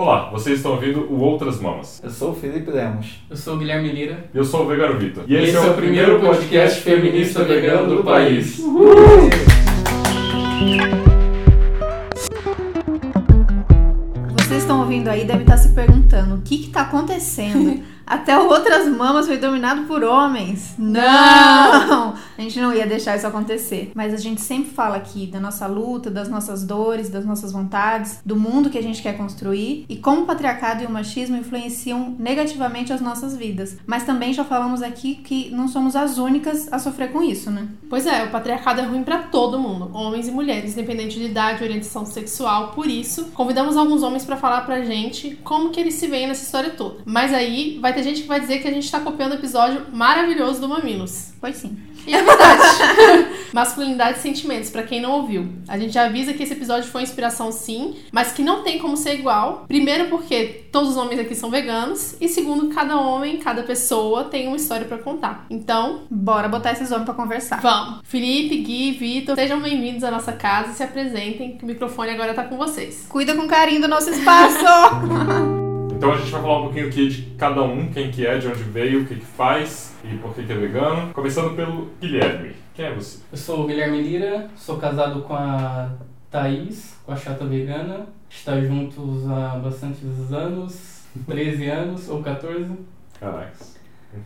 Olá, vocês estão ouvindo o Outras Mamas. Eu sou o Felipe Lemos. Eu sou o Guilherme Lira. E eu sou o Vegano Vitor. E, esse, é o primeiro podcast feminista vegano do país. Vocês estão ouvindo aí, devem estar se perguntando o que está acontecendo. Até Outras Mamas foi dominado por homens. Não! A gente não ia deixar isso acontecer. Mas a gente sempre fala aqui da nossa luta, das nossas dores, das nossas vontades, do mundo que a gente quer construir e como o patriarcado e o machismo influenciam negativamente as nossas vidas. Mas também já falamos aqui que não somos as únicas a sofrer com isso, né? Pois é, o patriarcado é ruim para todo mundo, homens e mulheres, independente de idade, orientação sexual. Por isso, convidamos alguns homens para falar pra gente como que eles se veem nessa história toda. Mas aí vai ter gente que vai dizer que a gente tá copiando o episódio maravilhoso do Mamilos. Pois sim. E é verdade. Masculinidade e sentimentos, pra quem não ouviu. A gente já avisa que esse episódio foi inspiração sim, mas que não tem como ser igual. Primeiro porque todos os homens aqui são veganos e segundo cada homem, cada pessoa tem uma história pra contar. Então, Bora botar esses homens pra conversar. vamos. Felipe, Gui, Vitor, sejam bem-vindos à nossa casa e se apresentem, que o microfone agora tá com vocês. Cuida com carinho do nosso espaço! Então a gente vai falar um pouquinho aqui de cada um, quem que é, de onde veio, o que que faz e por que que é vegano. Começando pelo Guilherme. Quem é você? Eu sou o Guilherme Lira, sou casado com a Thaís, com a chata vegana. Está juntos há bastantes anos, 13 anos ou 14. Caraca.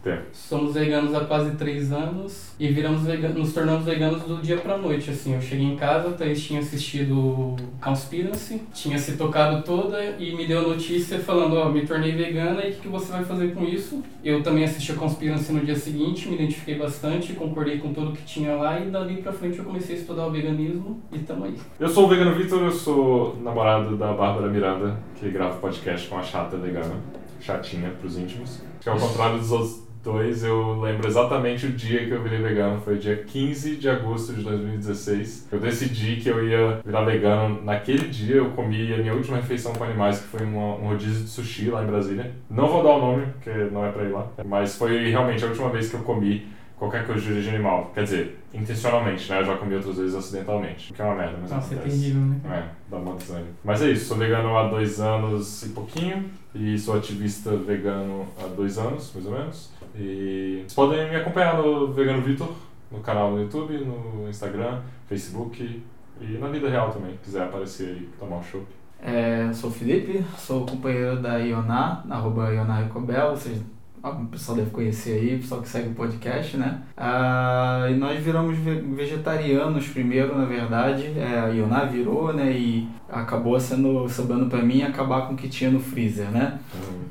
Tempo. Somos veganos há quase 3 anos e viramos veganos, nos tornamos veganos do dia pra noite, assim. Eu cheguei em casa, a Thaís tinha assistido Conspiracy, tinha se tocado toda e me deu a notícia falando, ó, me tornei vegana e o que, que você vai fazer com isso? Eu também assisti a Conspiracy no dia seguinte, me identifiquei bastante, concordei com tudo que tinha lá e dali pra frente eu comecei a estudar o veganismo e tamo aí. Eu sou o Vegano Vitor, eu sou namorado da Bárbara Miranda, que grava podcast com a chata vegana. Chatinha pros íntimos. Que ao contrário dos outros dois, eu lembro exatamente o dia que eu virei vegano. Foi dia 15 de agosto de 2016. Eu decidi que eu ia virar vegano. Naquele dia eu comi a minha última refeição com animais, que foi uma- um rodízio de sushi lá em Brasília. Não vou dar o nome, porque não é pra ir lá. Mas foi realmente a última vez que eu comi qualquer coisa de origem animal. Quer dizer, intencionalmente, né? Eu já comi outras vezes acidentalmente. O que é uma merda, mas Nossa, é acontece. terrível, né? É, dá uma desânimo. Mas é isso, sou vegano há dois anos e pouquinho. E sou ativista vegano há dois anos, mais ou menos. E vocês podem me acompanhar no Vegano Vitor, no canal no YouTube, no Instagram, Facebook e na vida real também. Quiser aparecer aí, tomar um chopp. É, sou o Felipe, sou companheiro da Ioná, arroba Ioná Recobel, vocês, o pessoal deve conhecer aí, o pessoal que segue o podcast, né? Ah, e nós viramos ve- vegetarianos primeiro, na verdade, é, a Ioná virou, né, e acabou sendo, sobrando pra mim acabar com o que tinha no freezer, né?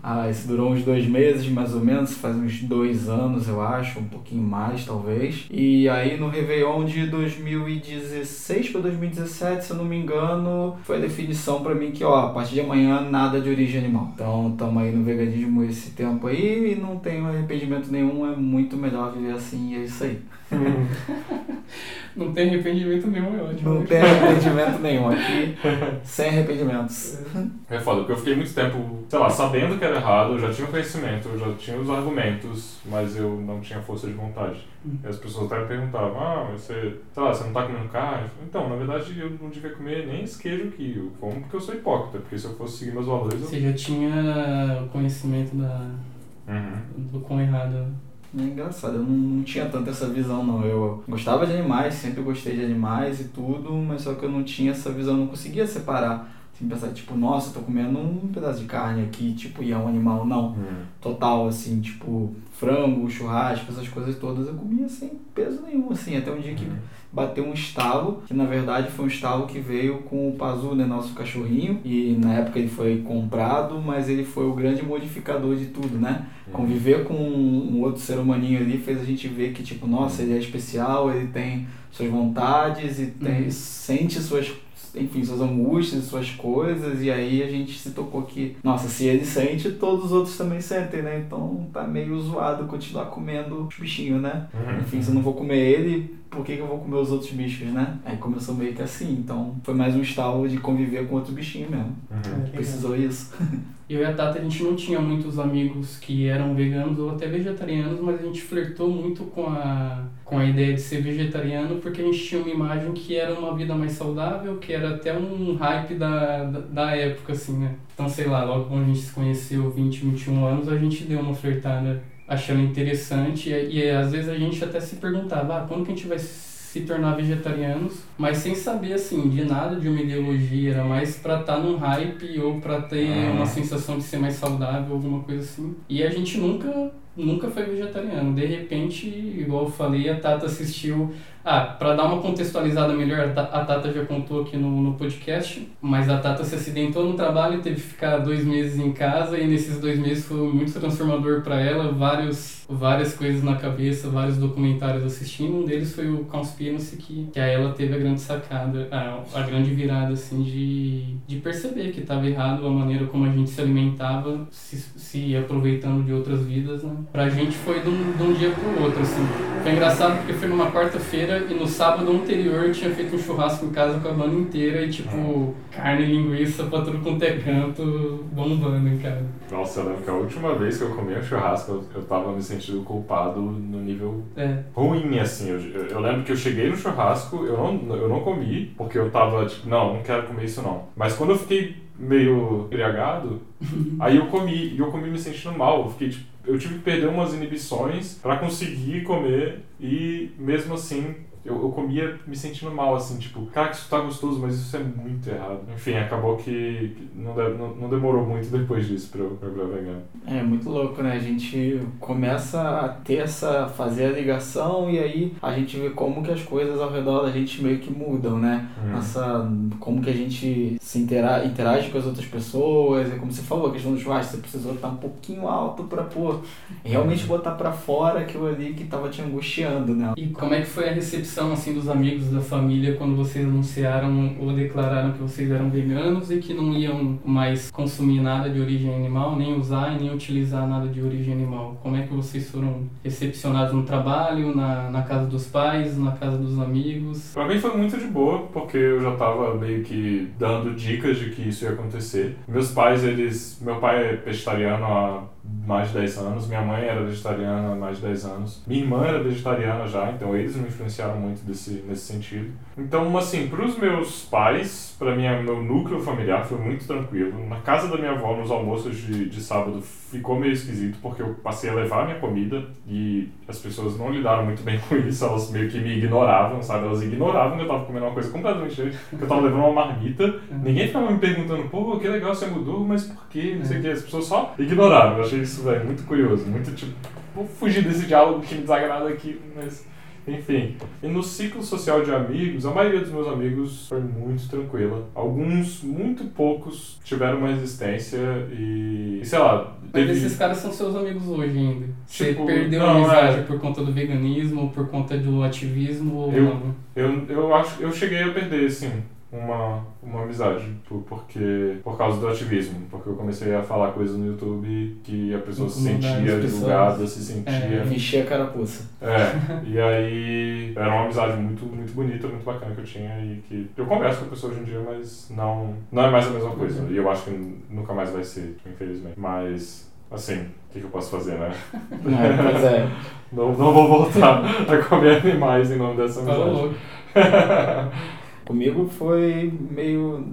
Ah, isso durou uns dois meses, mais ou menos, faz uns dois anos, eu acho, um pouquinho mais, talvez. E aí no Réveillon de 2016 para 2017, se eu não me engano, foi a definição pra mim que, ó, a partir de amanhã nada de origem animal. Então, estamos aí no veganismo esse tempo aí e não tenho arrependimento nenhum, é muito melhor viver assim e é isso aí. Não tem arrependimento nenhum, é ótimo. Não tem arrependimento nenhum aqui, sem arrependimentos. É foda, porque eu fiquei muito tempo, sei lá, sabendo que era errado, eu já tinha o conhecimento, eu já tinha os argumentos, mas eu não tinha força de vontade. Hum. E as pessoas até me perguntavam, ah, mas você, sei lá, você não tá comendo carne? Eu falei, Então, na verdade, eu não devia comer nem esse queijo aqui, eu como porque eu sou hipócrita, porque se eu fosse seguir meus valores, eu... Você já tinha o conhecimento da, Uhum. do quão errado. É engraçado, eu não, não tinha tanto essa visão não. Eu gostava de animais, sempre gostei de animais e tudo, mas só que eu não tinha essa visão, não conseguia separar. Assim, pensar, tipo, nossa, eu tô comendo um pedaço de carne aqui, tipo, e é um animal, não. Uhum. Total, assim, tipo, frango, churrasco, essas coisas todas eu comia sem peso nenhum, assim, até um dia que bateu um estalo, que na verdade foi um estalo que veio com o Pazu, né, nosso cachorrinho, e na época ele foi comprado, mas ele foi o grande modificador de tudo, né? Conviver com um outro ser humaninho ali fez a gente ver que, tipo, nossa, ele é especial, ele tem suas vontades e tem, Uhum. sente suas, enfim, suas angústias, suas coisas, e aí a gente se tocou que, nossa, se ele sente, todos os outros também sentem, né? Então tá meio zoado continuar comendo os bichinhos, né? Uhum. Enfim, se eu não vou comer ele, por que, que eu vou comer os outros bichos, né? Aí começou meio que assim, então foi mais um estalo de conviver com outro bichinho mesmo. Uhum. Precisou isso. Eu e a Tata, a gente não tinha muitos amigos que eram veganos ou até vegetarianos, mas a gente flertou muito com a, com a ideia de ser vegetariano porque a gente tinha uma imagem que era uma vida mais saudável, que era até um hype da, da, da época, assim, né? Então, sei lá, logo quando a gente se conheceu, 20, 21 anos, a gente deu uma flertada achando interessante e, e às vezes a gente até se perguntava, ah, quando que a gente vai se tornar vegetarianos, mas sem saber assim de nada de uma ideologia, era mais para estar tá num hype ou para ter Uhum. uma sensação de ser mais saudável, alguma coisa assim. E a gente nunca nunca foi vegetariano. De repente, igual eu falei, a Tata assistiu. Ah, para dar uma contextualizada melhor, a Ta- a Tata já contou aqui no, no podcast, mas a Tata se acidentou no trabalho, teve que ficar dois meses em casa e nesses dois meses foi muito transformador para ela, vários, várias coisas na cabeça, vários documentários assistindo. Um deles foi o Conspiracy, que, que aí ela teve a grande sacada, a, a grande virada, assim, de, de perceber que estava errado a maneira como a gente se alimentava, se, se aproveitando de outras vidas, né? Pra gente foi de um, de um dia pro outro, assim. Foi engraçado porque foi numa quarta-feira e no sábado anterior eu tinha feito um churrasco em casa com a banda inteira e, tipo, carne e linguiça pra tudo quanto é canto, bombando em casa. Nossa, eu lembro que a última vez que eu comi um churrasco, eu, eu tava me sentindo culpado no nível É, ruim, assim. Eu, eu, eu lembro que eu cheguei no churrasco, eu não, eu não comi, porque eu tava tipo, não, não quero comer isso não. Mas quando eu fiquei meio embriagado, aí eu comi, e eu comi me sentindo mal. Eu fiquei tipo, eu tive que perder umas inibições pra conseguir comer e mesmo assim eu, eu comia me sentindo mal, assim, tipo, cara, que isso tá gostoso, mas isso é muito errado. Enfim, acabou que que não, de- não, não demorou muito depois disso pra eu, pra eu virar vegano. É muito louco, né? A gente começa a ter essa, fazer a ligação e aí a gente vê como que as coisas ao redor da gente meio que mudam, né? Uhum. Nossa, como que a gente se intera interage com as outras pessoas, é como você falou, a questão do churrasco, você precisou estar um pouquinho alto pra, pô, realmente botar pra fora aquilo ali que tava te angustiando, né? E como é que foi a recepção assim dos amigos da família quando vocês anunciaram ou declararam que vocês eram veganos e que não iam mais consumir nada de origem animal, nem usar e nem utilizar nada de origem animal? Como é que vocês foram recepcionados no trabalho, na, na casa dos pais, na casa dos amigos? Pra mim foi muito de boa, porque eu já tava meio que dando dicas de que isso ia acontecer. Meus pais, eles. Meu pai é vegetariano há mais de 10 anos, minha mãe era vegetariana há mais de 10 anos, minha irmã era vegetariana já, então eles me influenciaram muito desse, nesse sentido. Então, assim, pros meus pais, minha, meu núcleo familiar foi muito tranquilo. Na casa da minha avó, nos almoços de, de sábado, ficou meio esquisito, porque eu passei a levar minha comida e as pessoas não lidaram muito bem com isso, elas meio que me ignoravam, sabe? Elas ignoravam que eu tava comendo uma coisa completamente diferente, que eu tava levando uma marmita. Ninguém ficava me perguntando, pô, que legal você mudou, mas por quê? Não sei o que. As pessoas só ignoravam. Achei isso, velho, muito curioso. Muito tipo, vou fugir desse diálogo que me desagrada aqui, mas. Enfim, e no ciclo social de amigos, a maioria dos meus amigos foi muito tranquila. Alguns, muito poucos, tiveram uma resistência e, e sei lá, Mas teve... esses caras são seus amigos hoje ainda. Você Tipo, perdeu não, a amizade é. por conta do veganismo, por conta do ativismo ou Eu- não? Eu, eu acho eu cheguei a perder, assim, uma, uma amizade, por, porque, por causa do ativismo. Porque eu comecei a falar coisas no YouTube que a pessoa se sentia julgada, se sentia. É. Encher a carapuça. É, e aí era uma amizade muito, muito bonita, muito bacana que eu tinha e que eu converso com a pessoa hoje em dia, mas não, não é mais a mesma coisa. E eu acho que nunca mais vai ser, infelizmente. Mas, assim, o que, que eu posso fazer, né? É, pois é. Não, não vou voltar a comer animais em nome dessa Tá amizade. louco. Comigo foi meio.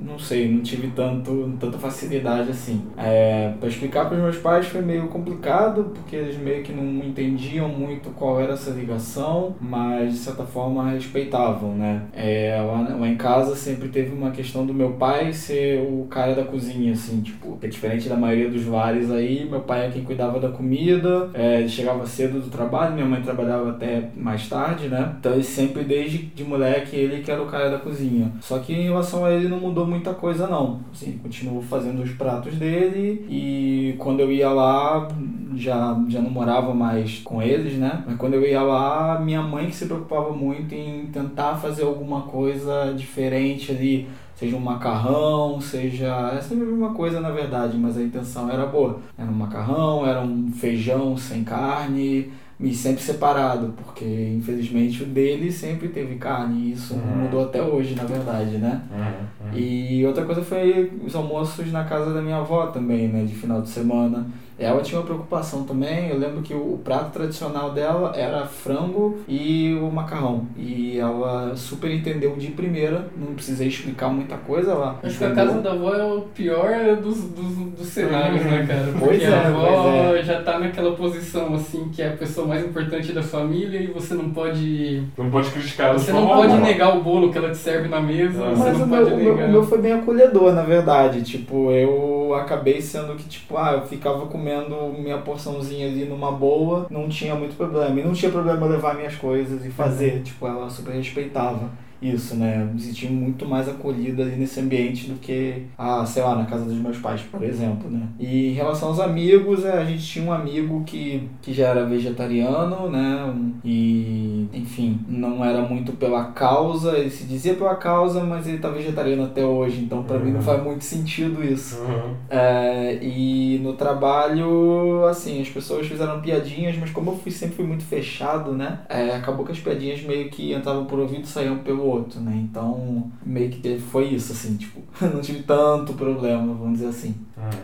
Não sei, não tive tanto, tanta facilidade assim. É, para explicar para os meus pais foi meio complicado, porque eles meio que não entendiam muito qual era essa ligação, mas de certa forma respeitavam, né? É, lá, lá em casa sempre teve uma questão do meu pai ser o cara da cozinha, assim, tipo, que é diferente da maioria dos lares aí, meu pai é quem cuidava da comida, é, ele chegava cedo do trabalho, minha mãe trabalhava até mais tarde, né? Então ele sempre, desde de moleque, ele que era o cara da cozinha. Só que em relação a ele não mudou muita coisa não. Assim, continuou fazendo os pratos dele e quando eu ia lá, já, já não morava mais com eles, né? Mas quando eu ia lá, minha mãe que se preocupava muito em tentar fazer alguma coisa diferente ali, seja um macarrão, seja. É sempre a mesma coisa na verdade, mas a intenção era boa. Era um macarrão, era um feijão sem carne, e sempre separado, porque infelizmente o dele sempre teve carne, e isso Uhum. mudou até hoje, na verdade, né? Uhum, uhum. E outra coisa foi os almoços na casa da minha avó também, né? De final de semana. Ela tinha uma preocupação também, eu lembro que o prato tradicional dela era frango e o macarrão. E ela super entendeu de primeira, não precisei explicar muita coisa, ela Acho que a casa da avó é o pior dos, dos, dos cenários, né, cara? Porque Pois é, a avó é. já tá naquela posição, assim, que é a pessoa mais importante da família e você não pode... Não pode criticar Você não pode negar o bolo que ela te serve na mesa, Ah. você Mas não o meu, pode o, meu, negar. o meu foi bem acolhedor, na verdade. Tipo, eu acabei sendo que, tipo, ah, eu ficava comendo minha porçãozinha ali numa boa, não tinha muito problema. E não tinha problema levar minhas coisas e fazer. Tipo, ela super respeitava isso, né? Eu me senti muito mais acolhida ali nesse ambiente do que, ah, sei lá, na casa dos meus pais, por exemplo, né? E em relação aos amigos, é, a gente tinha um amigo que, que já era vegetariano, né? E, enfim, não era muito pela causa, ele se dizia pela causa, mas ele tá vegetariano até hoje, então pra mim não faz muito sentido isso. Uhum. É, e no trabalho, assim, as pessoas fizeram piadinhas, mas como eu fui, sempre fui muito fechado, né? é, acabou que as piadinhas meio que entravam por ouvido e saíam pelo outro, né? Então, meio que foi isso, assim, tipo, não tive tanto problema, vamos dizer assim.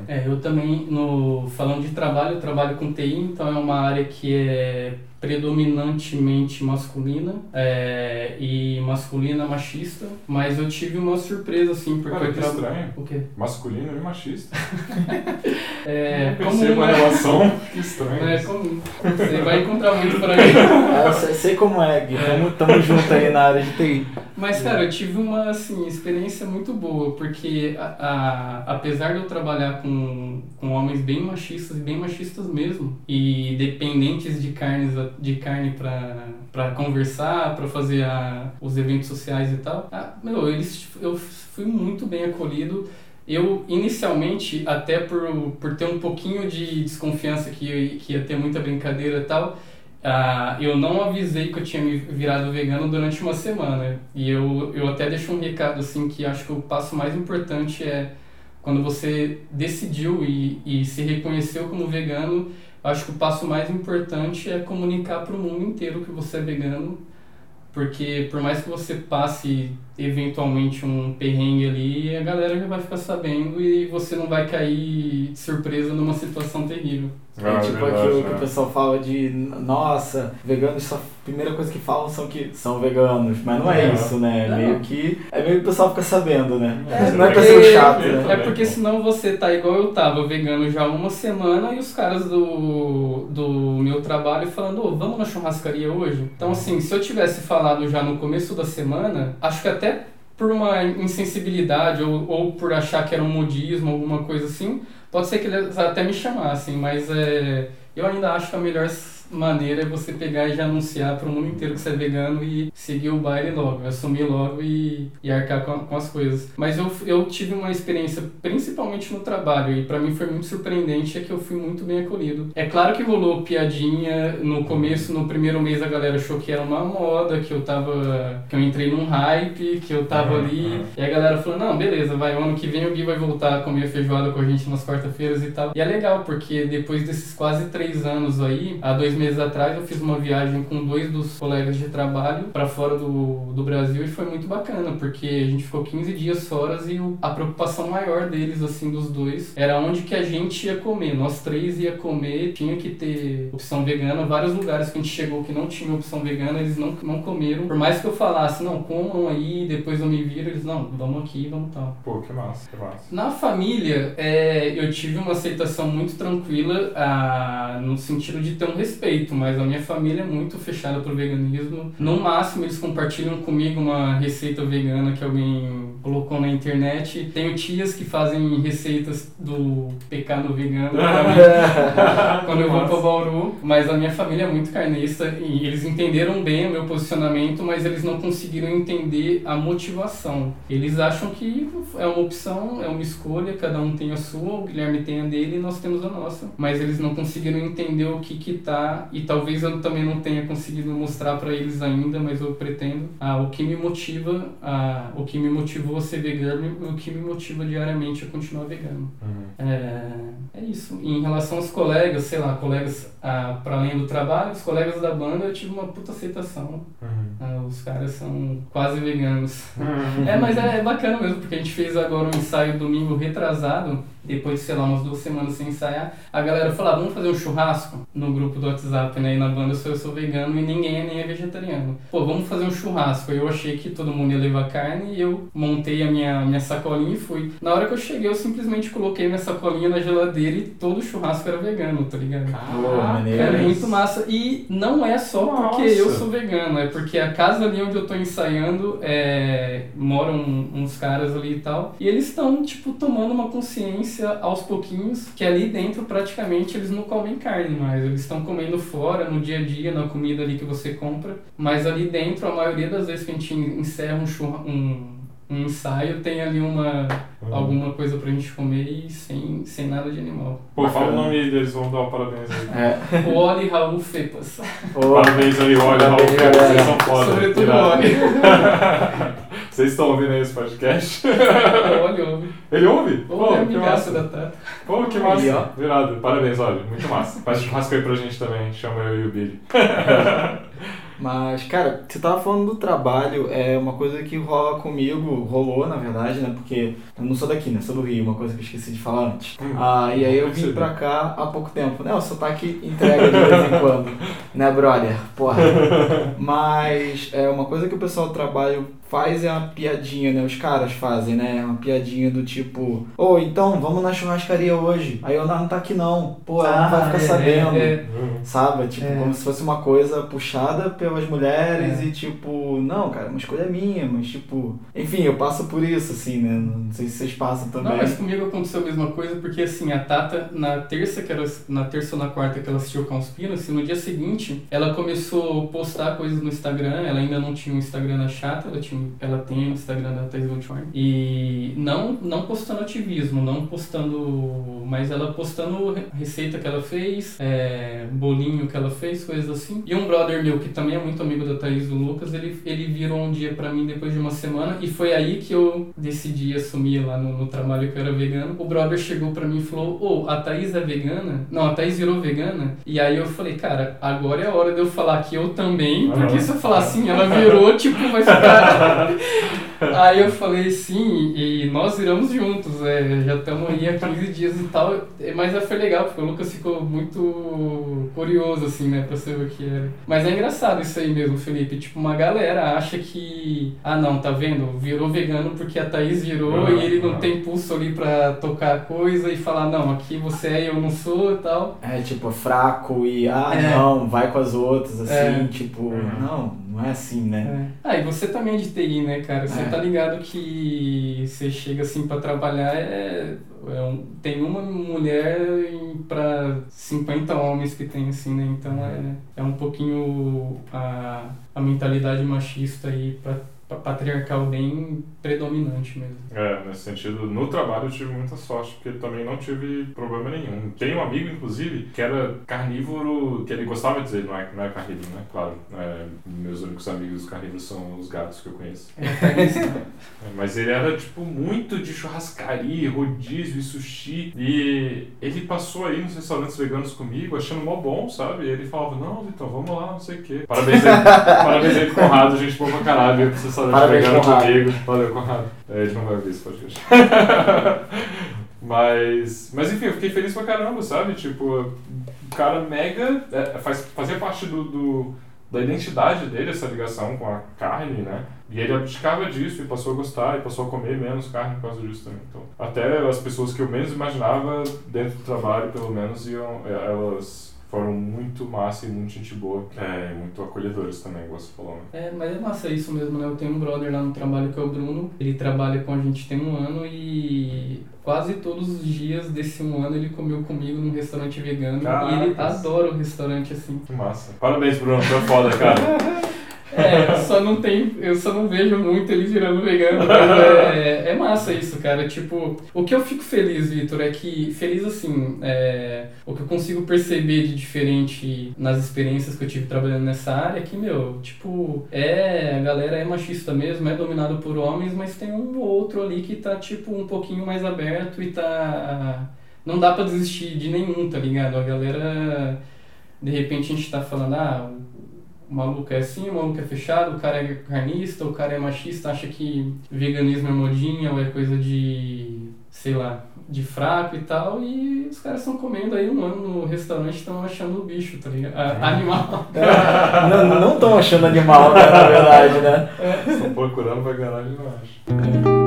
É, eu também, no, falando de trabalho, eu trabalho com TI, então é uma área que é predominantemente masculina é, e masculina machista, mas eu tive uma surpresa assim, porque Cara, eu que tra- estranho. O quê? Masculino e machista. É, percebo comum, a né? relação. Que estranho. É comum. Você vai encontrar muito por aí. É, eu sei, sei como é, Gui, tamo, tamo junto aí na área de TI. Mas, cara, eu tive uma, assim, experiência muito boa, porque a, a- apesar de eu trabalhar com, com homens bem machistas, bem machistas mesmo, e dependentes de, carnes, de carne pra, pra conversar, pra fazer a, os eventos sociais e tal, ah, meu, eles, eu fui muito bem acolhido. Eu, inicialmente, até por, por ter um pouquinho de desconfiança que, que ia ter muita brincadeira e tal, ah, eu não avisei que eu tinha me virado vegano durante uma semana. E eu, eu até deixo um recado assim que acho que o passo mais importante é quando você decidiu e, e se reconheceu como vegano, acho que o passo mais importante é comunicar para o mundo inteiro que você é vegano. Porque por mais que você passe eventualmente um perrengue ali, a galera já vai ficar sabendo e você não vai cair de surpresa numa situação terrível. É Ah, tipo verdade, aquilo que né? o pessoal fala de, nossa, veganos só. A primeira coisa que falam são que são veganos. Mas não é, É. isso, né? Não. Meio que. É meio que o pessoal fica sabendo, né? É, não é pra porque- ser chato, né? É porque senão você tá igual eu tava, vegano já uma semana e os caras do, do meu trabalho falando, ô, vamos na churrascaria hoje? Então assim, se eu tivesse falado já no começo da semana, acho que até por uma insensibilidade ou, ou por achar que era um modismo, alguma coisa assim, pode ser que eles até me chamassem, mas é, eu ainda acho que a melhor maneira é você pegar e já anunciar para o mundo inteiro que você é vegano e seguir o baile logo, assumir logo e, e arcar com, com as coisas. Mas eu, eu tive uma experiência, principalmente no trabalho, e para mim foi muito surpreendente, é que eu fui muito bem acolhido. É claro que rolou piadinha no começo, no primeiro mês a galera achou que era uma moda, que eu tava, que eu entrei num hype, que eu tava Uhum, ali, uhum. e a galera falou, não, beleza, vai, o ano que vem o Gui vai voltar a comer feijoada com a gente nas quarta-feiras e tal. E é legal, porque depois desses quase três anos aí, há dois meses atrás, eu fiz uma viagem com dois dos colegas de trabalho para fora do, do Brasil e foi muito bacana, porque a gente ficou 15 dias fora e o- a preocupação maior deles, assim, dos dois, era onde que a gente ia comer. Nós três ia comer, tinha que ter opção vegana. Vários lugares que a gente chegou que não tinha opção vegana, eles não, não comeram. Por mais que eu falasse, não, comam aí, depois eu me viro, eles, não, vamos aqui, vamos tal. Pô, que massa, que massa. Na família, é, eu tive uma aceitação muito tranquila ah, no sentido de ter um respeito, mas a minha família é muito fechada pro veganismo. No máximo, eles compartilham comigo uma receita vegana que alguém colocou na internet. Tenho tias que fazem receitas do pecado vegano quando eu vou pra Bauru, mas a minha família é muito carnista e eles entenderam bem o meu posicionamento, mas eles não conseguiram entender a motivação. Eles acham que é uma opção, é uma escolha, cada um tem a sua, o Guilherme tem a dele e nós temos a nossa. Mas eles não conseguiram entender o que que tá e talvez eu também não tenha conseguido mostrar pra eles ainda, mas eu pretendo. Ah, o que me motiva, ah, o que me motivou a ser vegano e o que me motiva diariamente a continuar vegano. Uhum. É, é isso. E em relação aos colegas, sei lá, colegas ah, para além do trabalho, os colegas da banda, eu tive uma puta aceitação. Uhum. Ah, Os caras são quase veganos. É, mas é, é bacana mesmo, porque a gente fez agora um ensaio domingo retrasado, depois de, sei lá, umas duas semanas sem ensaiar. A galera falou, ah, vamos fazer um churrasco no grupo do WhatsApp, né? E na banda eu sou, eu sou vegano e ninguém é nem é vegetariano. Pô, vamos fazer um churrasco. Eu achei que todo mundo ia levar carne e eu montei a minha, minha sacolinha e fui. Na hora que eu cheguei, eu simplesmente coloquei minha sacolinha na geladeira e todo o churrasco era vegano, tá ligado? Maneiro. É muito massa. E não é só porque Nossa. eu sou vegano, é porque a casa ali onde eu tô ensaiando é, moram uns caras ali e tal. E eles estão, tipo, tomando uma consciência aos pouquinhos que ali dentro praticamente eles não comem carne mais. Eles estão comendo fora, no dia a dia, na comida ali que você compra. Mas ali dentro, a maioria das vezes que a gente encerra um, churra, um, um ensaio, tem ali uma alguma coisa pra gente comer e sem, sem nada de animal. Pô, fala o nome deles, vamos dar um parabéns aí. É. O Oli Raul Fepas. Ô, Parabéns aí, olha, Raul, cara, vocês galera. são foda. Sobretudo o. Oli. Vocês estão ouvindo aí esse podcast? Oli ouve. Ele ouve? O Pô, Oli é que massa. da Tata. Pô, que Aí, massa. Virado. Parabéns, olha. Muito massa. Faz churrasco aí pra gente também. Chama eu e o Billy. Mas, cara, você tava falando do trabalho, é uma coisa que rola comigo, rolou na verdade, né? Porque eu não sou daqui, né? Sou do Rio, uma coisa que eu esqueci de falar antes. Hum, Ah, e aí eu vim pra cá há pouco tempo. Né, o sotaque entrega de vez em quando, né, brother? Porra. Mas é uma coisa que o pessoal do trabalho faz é uma piadinha, né? Os caras fazem, né? Uma piadinha do tipo, ô, então, vamos na churrascaria hoje. Aí eu não tá aqui não. Pô, ela não vai ficar é, sabendo. é, Sabe? Tipo, É. como se fosse uma coisa puxada pelas mulheres É. e tipo, não, cara, uma escolha minha, mas tipo, enfim, eu passo por isso, assim, né? Não sei se vocês passam também. Não, mas comigo aconteceu a mesma coisa, porque assim, a Tata, na terça, que ela, na terça ou na quarta que ela assistiu Conspiracy, no dia seguinte, ela começou a postar coisas no Instagram, ela ainda não tinha um Instagram da chata, ela, tinha, ela tem o Instagram da Thais Goldschorn. E não, não postando ativismo, não postando. Mas ela postando re- receita que ela fez, é, bolinho que ela fez, coisas assim. E um brother meu, que também é muito amigo da Thaís do Lucas, ele, ele virou um dia pra mim depois de uma semana, e foi aí que eu decidi assumir lá no, no trabalho que eu era vegano. O brother chegou pra mim e falou: Ô, a Thaís é vegana? Não, a Thaís virou vegana. E aí eu falei: Cara, agora é a hora de eu falar que eu também, porque se eu falar assim, ela virou, tipo, vai ficar. Aí eu falei sim, e nós viramos juntos, é, já estamos aí há 15 dias e tal, é, mas é, foi legal, porque o Lucas ficou muito curioso, assim, né, pra saber o que era. Mas é engraçado isso aí mesmo, Felipe, tipo, uma galera acha que, ah não, tá vendo, virou vegano porque a Thaís virou Ah, e ele não ah. tem pulso ali pra tocar coisa e falar, não, aqui você é e eu não sou e tal. É tipo, fraco e ah, É. não, vai com as outras, assim, É. tipo, Uhum. não, não é assim, né? É. Ah, e você também é de TI, né, cara? Você É. tá ligado que você chega assim pra trabalhar, é, é um- tem uma mulher pra 50 homens que tem, assim, né? Então é, é um pouquinho a, a mentalidade machista aí, pra patriarcal bem predominante mesmo. É, nesse sentido, no trabalho eu tive muita sorte, porque também não tive problema nenhum. Tem um amigo, inclusive, que era carnívoro, que ele gostava de dizer, não é, não é carnívoro, né? Claro. É, meus únicos amigos carnívoros são os gatos que eu conheço. É, tá. É, Mas ele era, tipo, muito de churrascaria, rodízio e sushi. E ele passou aí nos restaurantes veganos comigo, achando mó bom, sabe? E ele falava, não, Vitão, vamos lá, não sei o quê. Parabéns aí, parabéns aí pro Conrado, gente boa pra caralho, restaurante Parabéns, vegano Conrado. comigo. Valeu, Conrado. É, ele não vai ouvir esse podcast. mas, mas enfim, eu fiquei feliz pra caramba, sabe? Tipo, o cara mega. é, faz, fazia parte do, do- da identidade dele essa ligação com a carne, né? E ele abdicava disso e passou a gostar e passou a comer menos carne por causa disso também. Então, até as pessoas que eu menos imaginava dentro do trabalho, pelo menos, iam, é, elas foram muito massa e muito gente boa. É, e muito acolhedoras também, igual você falou, né? É, mas é massa isso mesmo, né? Eu tenho um brother lá no trabalho que é o Bruno. Ele trabalha com a gente tem um ano e quase todos os dias desse um ano ele comeu comigo num restaurante vegano. E ele adora o restaurante assim. Que massa. Parabéns, Bruno, é foda, cara. É, eu só não tem, eu só não vejo muito ele virando vegano, mas é, é massa isso, cara. Tipo, o que eu fico feliz, Vitor, é que feliz assim, é, o que eu consigo perceber de diferente nas experiências que eu tive trabalhando nessa área é que, meu, tipo, é, a galera é machista mesmo, é dominado por homens, mas tem um ou outro ali que tá, tipo, um pouquinho mais aberto e tá. Não dá pra desistir de nenhum, tá ligado? A galera. De repente a gente tá falando, ah, o maluco é assim, o maluco é fechado, o cara é carnista, o cara é machista, acha que veganismo é modinha ou é coisa de, sei lá, de fraco e tal, e os caras estão comendo aí um ano no restaurante estão achando o bicho, tá ligado? A- Animal. não não estão achando animal, né, na verdade, né? Estão procurando pra e não acham. E, e,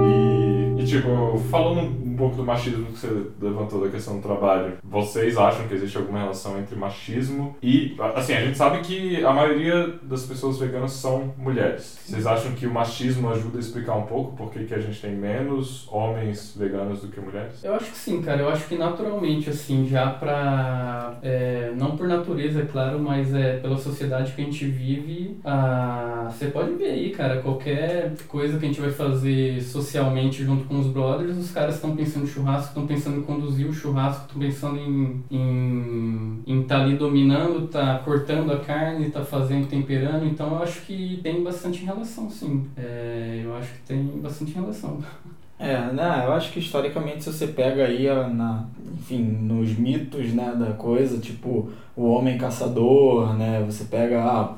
tipo, falando um pouco do machismo que você levantou da questão do trabalho, vocês acham que existe alguma relação entre machismo e. Assim, a gente sabe que a maioria das pessoas veganas são mulheres. Vocês acham que o machismo ajuda a explicar um pouco por que, que a gente tem menos homens veganos do que mulheres? Eu acho que sim, cara. Eu acho que naturalmente, assim, já pra. é, não por natureza, é claro, mas é pela sociedade que a gente vive. ah, você pode ver aí, cara, qualquer coisa que a gente vai fazer socialmente junto com os brothers, os caras estão pensando em churrasco, estão pensando em conduzir o churrasco, estão pensando em em em tá ali dominando, tá cortando a carne, tá fazendo, temperando. Então eu acho que tem bastante relação, sim. É, eu acho que tem bastante relação. É, né, eu acho que historicamente se você pega aí, na, enfim, nos mitos, né, da coisa, tipo, o homem caçador, né, você pega, ah,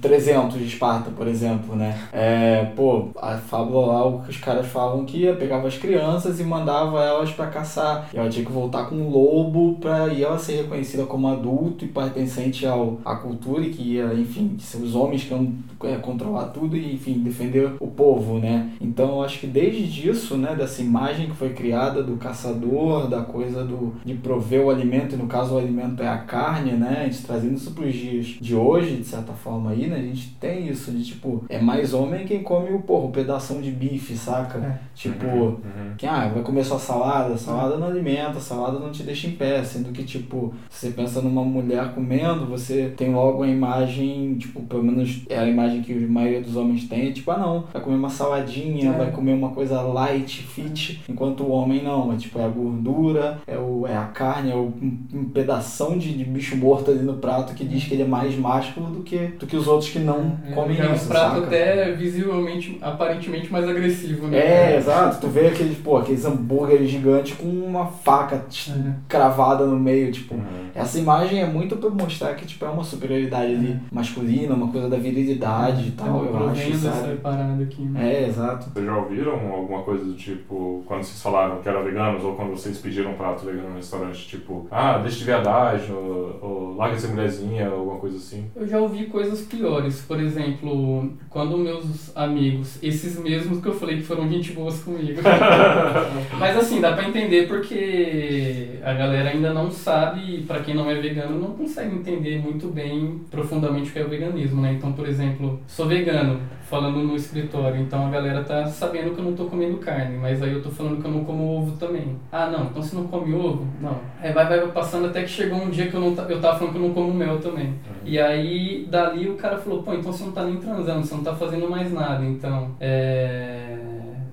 300 de Esparta, por exemplo, né, é, pô, a fábula lá, o que os caras falam que ia, pegava as crianças e mandava elas pra caçar, e ela tinha que voltar com um lobo pra e ela ser reconhecida como adulto e pertencente ao, à cultura e que ia, enfim, ser os homens que iam é, controlar tudo e, enfim, defender o povo, né, então eu acho que desde né, dessa imagem que foi criada do caçador, da coisa do de prover o alimento, e no caso o alimento é a carne, né, a gente trazendo isso pros dias de hoje, de certa forma aí, né, a gente tem isso de tipo, é mais homem quem come o, porra, o pedação de bife, saca? É. Tipo, Uhum. que ah, vai comer só salada, salada não alimenta, salada não te deixa em pé, sendo que tipo, se você pensa numa mulher comendo, você tem logo a imagem, tipo, pelo menos é a imagem que a maioria dos homens tem, tipo, ah não, vai comer uma saladinha, É. vai comer uma coisa light, fit, enquanto o homem não, é tipo, é a gordura, é, o, é a carne, é o, um, um pedação de, de bicho morto ali no prato que diz que ele é mais másculo do que, do que os outros que não comem é um isso, prato saca? até visivelmente, aparentemente mais agressivo, né? É, exato. Tu vê aqueles, pô, aqueles hambúrgueres gigantes com uma faca É. cravada no meio, tipo. Uhum. Essa imagem é muito pra mostrar que tipo, é uma superioridade ali masculina, uma coisa da virilidade e tal, eu acho, sabe? parada aqui, né? É, exato. Vocês já ouviram alguma coisa do tipo, quando vocês falaram que eram veganos, ou quando vocês pediram um prato vegano no restaurante, tipo, ah, deixa de viadagem, ou, ou larga ser mulherzinha, ou alguma coisa assim? Eu já ouvi coisas piores. Por exemplo, quando meus amigos, esses mesmos que eu falei que foram gente boas comigo. Mas assim, dá pra entender porque a galera ainda não sabe, pra quem não é vegano, não consegue entender muito bem profundamente o que é o veganismo, né? Então, por exemplo, sou vegano, falando no escritório, então a galera tá sabendo que eu não tô comendo carne, mas aí eu tô falando que eu não como ovo também. Ah, não, então você não come ovo? Não. Aí vai, vai passando até que chegou um dia que eu, não, eu tava falando que eu não como mel também. E aí, dali o cara falou, pô, então você não tá nem transando, você não tá fazendo mais nada. Então, é...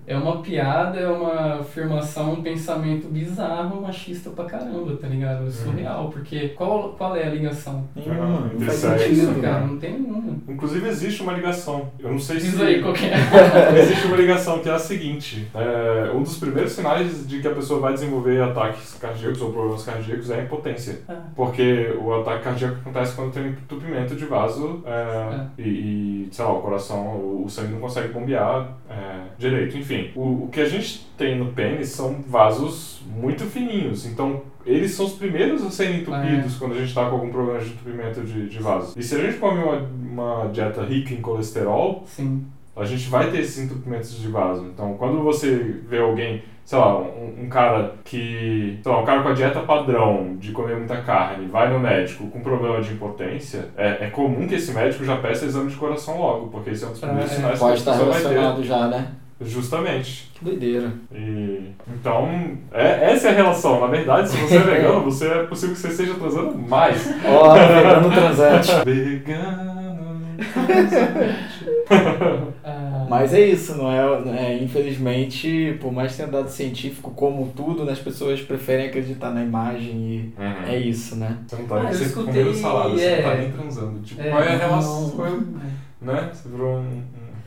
É uma piada, é uma afirmação, um pensamento bizarro, machista pra caramba, tá ligado? É surreal, porque qual, qual é a ligação? Nenhuma, não faz é sentido, isso, Cara, cara. não tem nenhuma. Inclusive existe uma ligação. Eu não sei Diz se. aí qual que é. Existe uma ligação que é a seguinte: é, um dos primeiros sinais de que a pessoa vai desenvolver ataques cardíacos ou problemas cardíacos é a impotência. Ah. Porque o ataque cardíaco acontece quando tem um entupimento de vaso é, e, e, sei lá, o coração, o, o sangue não consegue bombear é, direito. Enfim, o, o que a gente tem no pênis são vasos muito fininhos. Então, eles são os primeiros a serem entupidos quando a gente está com algum problema de entupimento de, de vasos. E se a gente come uma, uma dieta rica em colesterol, Sim. a gente vai ter esses entupimentos de vaso. Então, quando você vê alguém, sei lá, um, um cara que, sei lá, um cara com a dieta padrão de comer muita carne, vai no médico com problema de impotência, é, é comum que esse médico já peça exame de coração logo, porque esse é um dos primeiros é. sinais Pode que a estar pessoa vai ter. relacionado já, né? Justamente. Que doideira. E, então, é, essa é a relação. Na verdade, se você é vegano, você é possível que você esteja transando mais. Ó, vegano transante. Vegano transante. Mas é isso, não é, é? Infelizmente, por mais que tenha dado científico como tudo, né, as pessoas preferem acreditar na imagem e Uhum. é isso, né? Você não tá Ah, nem comendo salada, você não tá é. nem transando. Tipo, é, qual é a relação? Qual é, é. né? Você virou um, um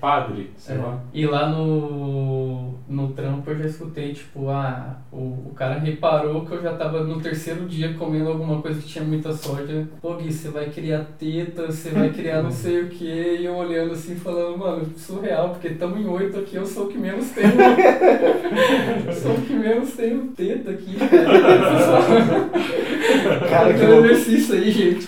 padre, sei É. lá. E lá no no trampo eu já escutei, tipo, ah, o, o cara reparou que eu já tava no terceiro dia comendo alguma coisa que tinha muita soja. Pô, Gui, você vai criar teta, você vai criar não sei o que, e eu olhando assim, falando, mano, surreal, porque tamo em oito aqui, eu sou o que menos tenho. sou o que menos tenho teta aqui, cara. Cara, que exercício aí, gente.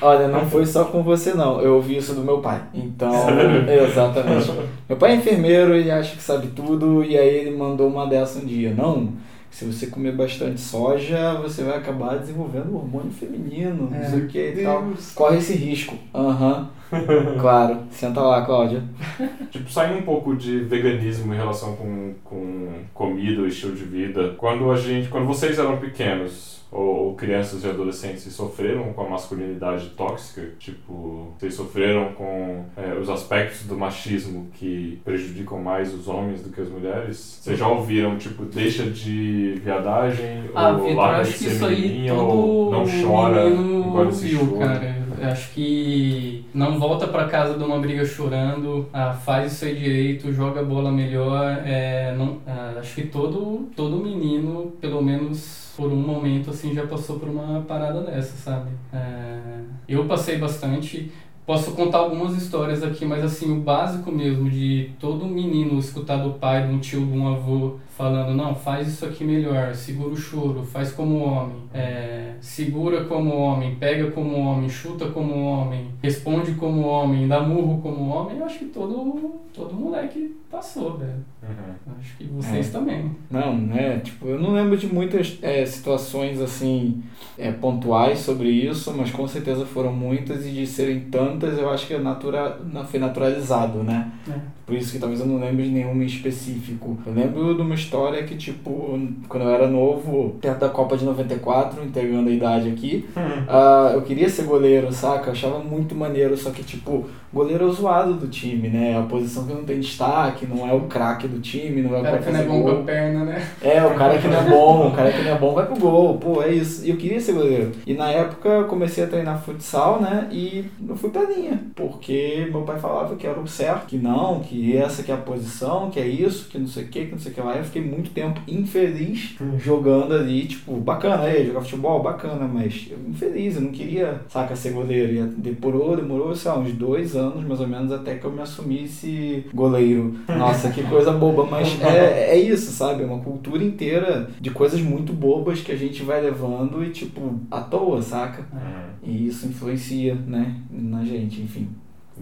Olha, não foi só com você não, eu ouvi isso do meu pai. Então, exatamente. Meu pai é enfermeiro e acha que sabe tudo, e aí ele mandou uma dessa um dia. Não, se você comer bastante soja, você vai acabar desenvolvendo hormônio feminino, não É. sei o que e tal. Corre esse risco. Aham. Claro. Senta lá, Cláudia. Tipo, saindo um pouco de veganismo em relação com, com comida, ou estilo de vida. Quando a gente, quando vocês eram pequenos, ou, ou crianças e adolescentes, sofreram com a masculinidade tóxica? Tipo, vocês sofreram com é, os aspectos do machismo que prejudicam mais os homens do que as mulheres? Vocês já ouviram, tipo, deixa de viadagem, Ah, ou larga acho de que ser isso aí menininha, ou não chora, engole esse viu, choro? cara. Eu Acho que não volta pra casa de uma briga chorando, ah, faz isso aí direito, joga a bola melhor. É, não, ah, acho que todo, todo menino, pelo menos por um momento, assim, já passou por uma parada dessa, sabe? É, eu passei bastante. Posso contar algumas histórias aqui, mas assim, o básico mesmo de todo menino escutar do pai, de um tio, de um avô, falando, não, faz isso aqui melhor, segura o choro, faz como homem, é, segura como homem, pega como homem, chuta como homem, responde como homem, dá murro como homem, eu acho que todo, todo moleque passou, velho. Uhum. Acho que vocês É. também. Não, né? Tipo, eu não lembro de muitas é, situações assim é, pontuais sobre isso, mas com certeza foram muitas e de serem tantas, eu acho que é natura, na- foi naturalizado, né? É. Por isso que talvez eu não lembre de nenhuma em específico. Eu lembro de uma história que, tipo, quando eu era novo, perto da Copa de 94, entregando a idade aqui, ah, eu queria ser goleiro, saca? Eu achava muito maneiro, só que, tipo, goleiro é o zoado do time, né? A posição que não tem destaque, não é o craque do time, não é o cara que não é bom com gol. a perna, né? É, o cara que não é bom, o cara que não é bom vai pro gol, pô, é isso. E eu queria ser goleiro. E na época eu comecei a treinar futsal, né? E eu fui pra linha, porque meu pai falava que era o certo, que não, que essa que é a posição, que é isso, que não sei o que, que não sei o que lá. Eu fiquei muito tempo infeliz jogando ali, tipo, bacana, aí, jogar futebol, bacana, mas eu infeliz, eu não queria, saca, ser goleiro. E demorou, demorou, sei lá, uns dois anos mais ou menos até que eu me assumisse goleiro. Nossa, que coisa boba, mas é, é isso, sabe? É uma cultura inteira de coisas muito bobas que a gente vai levando e, tipo, à toa, saca? Uhum. E isso influencia, né, na gente, enfim.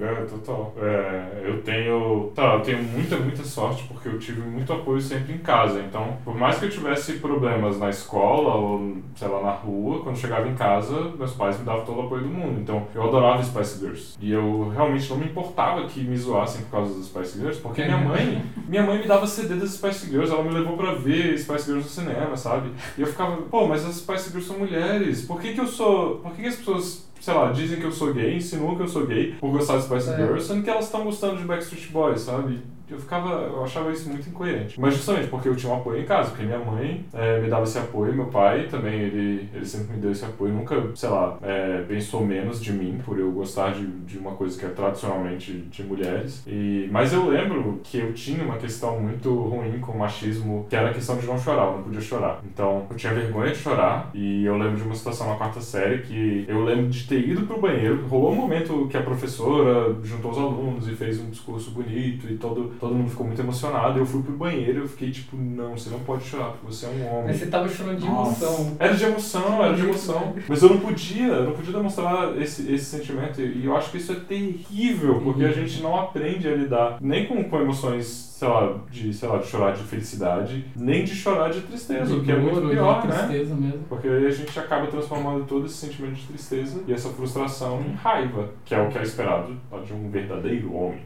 É, total. É, eu tenho. Tá, eu tenho muita, muita sorte porque eu tive muito apoio sempre em casa. Então, por mais que eu tivesse problemas na escola ou, sei lá, na rua, quando chegava em casa, meus pais me davam todo o apoio do mundo. Então, eu adorava Spice Girls. E eu realmente não me importava que me zoassem por causa das Spice Girls, porque minha mãe, minha mãe me dava CD das Spice Girls, ela me levou pra ver Spice Girls no cinema, sabe? E eu ficava, pô, mas as Spice Girls são mulheres. Por que que eu sou. Por que que as pessoas sei lá, dizem que eu sou gay, insinuam que eu sou gay por gostar de Spice É. Girls, sendo que elas estão gostando de Backstreet Boys, sabe? Eu ficava, eu achava isso muito incoerente. Mas justamente porque eu tinha um apoio em casa, porque minha mãe eh, me dava esse apoio, meu pai também, ele, ele sempre me deu esse apoio, nunca, sei lá, eh, pensou menos de mim por eu gostar de, de uma coisa que é tradicionalmente de mulheres. E, mas eu lembro que eu tinha uma questão muito ruim com o machismo, que era a questão de não chorar, eu não podia chorar. Então, eu tinha vergonha de chorar, e eu lembro de uma situação na quarta série que eu lembro de ter ido pro banheiro, rolou um momento que a professora juntou os alunos e fez um discurso bonito e todo, todo mundo ficou muito emocionado. Eu fui pro banheiro eu fiquei tipo, não, você não pode chorar, porque você é um homem. Mas você tava chorando de Nossa. emoção. Era de emoção, era de emoção. Mas eu não podia, eu não podia demonstrar esse, esse sentimento. E eu acho que isso é terrível, porque a gente não aprende a lidar nem com, com emoções, sei lá, de, sei lá, de chorar de felicidade, nem de chorar de tristeza, o que é muito pior, de né? mesmo. Porque aí a gente acaba transformando todo esse sentimento de tristeza e essa frustração em raiva, que é o que é esperado de um verdadeiro homem.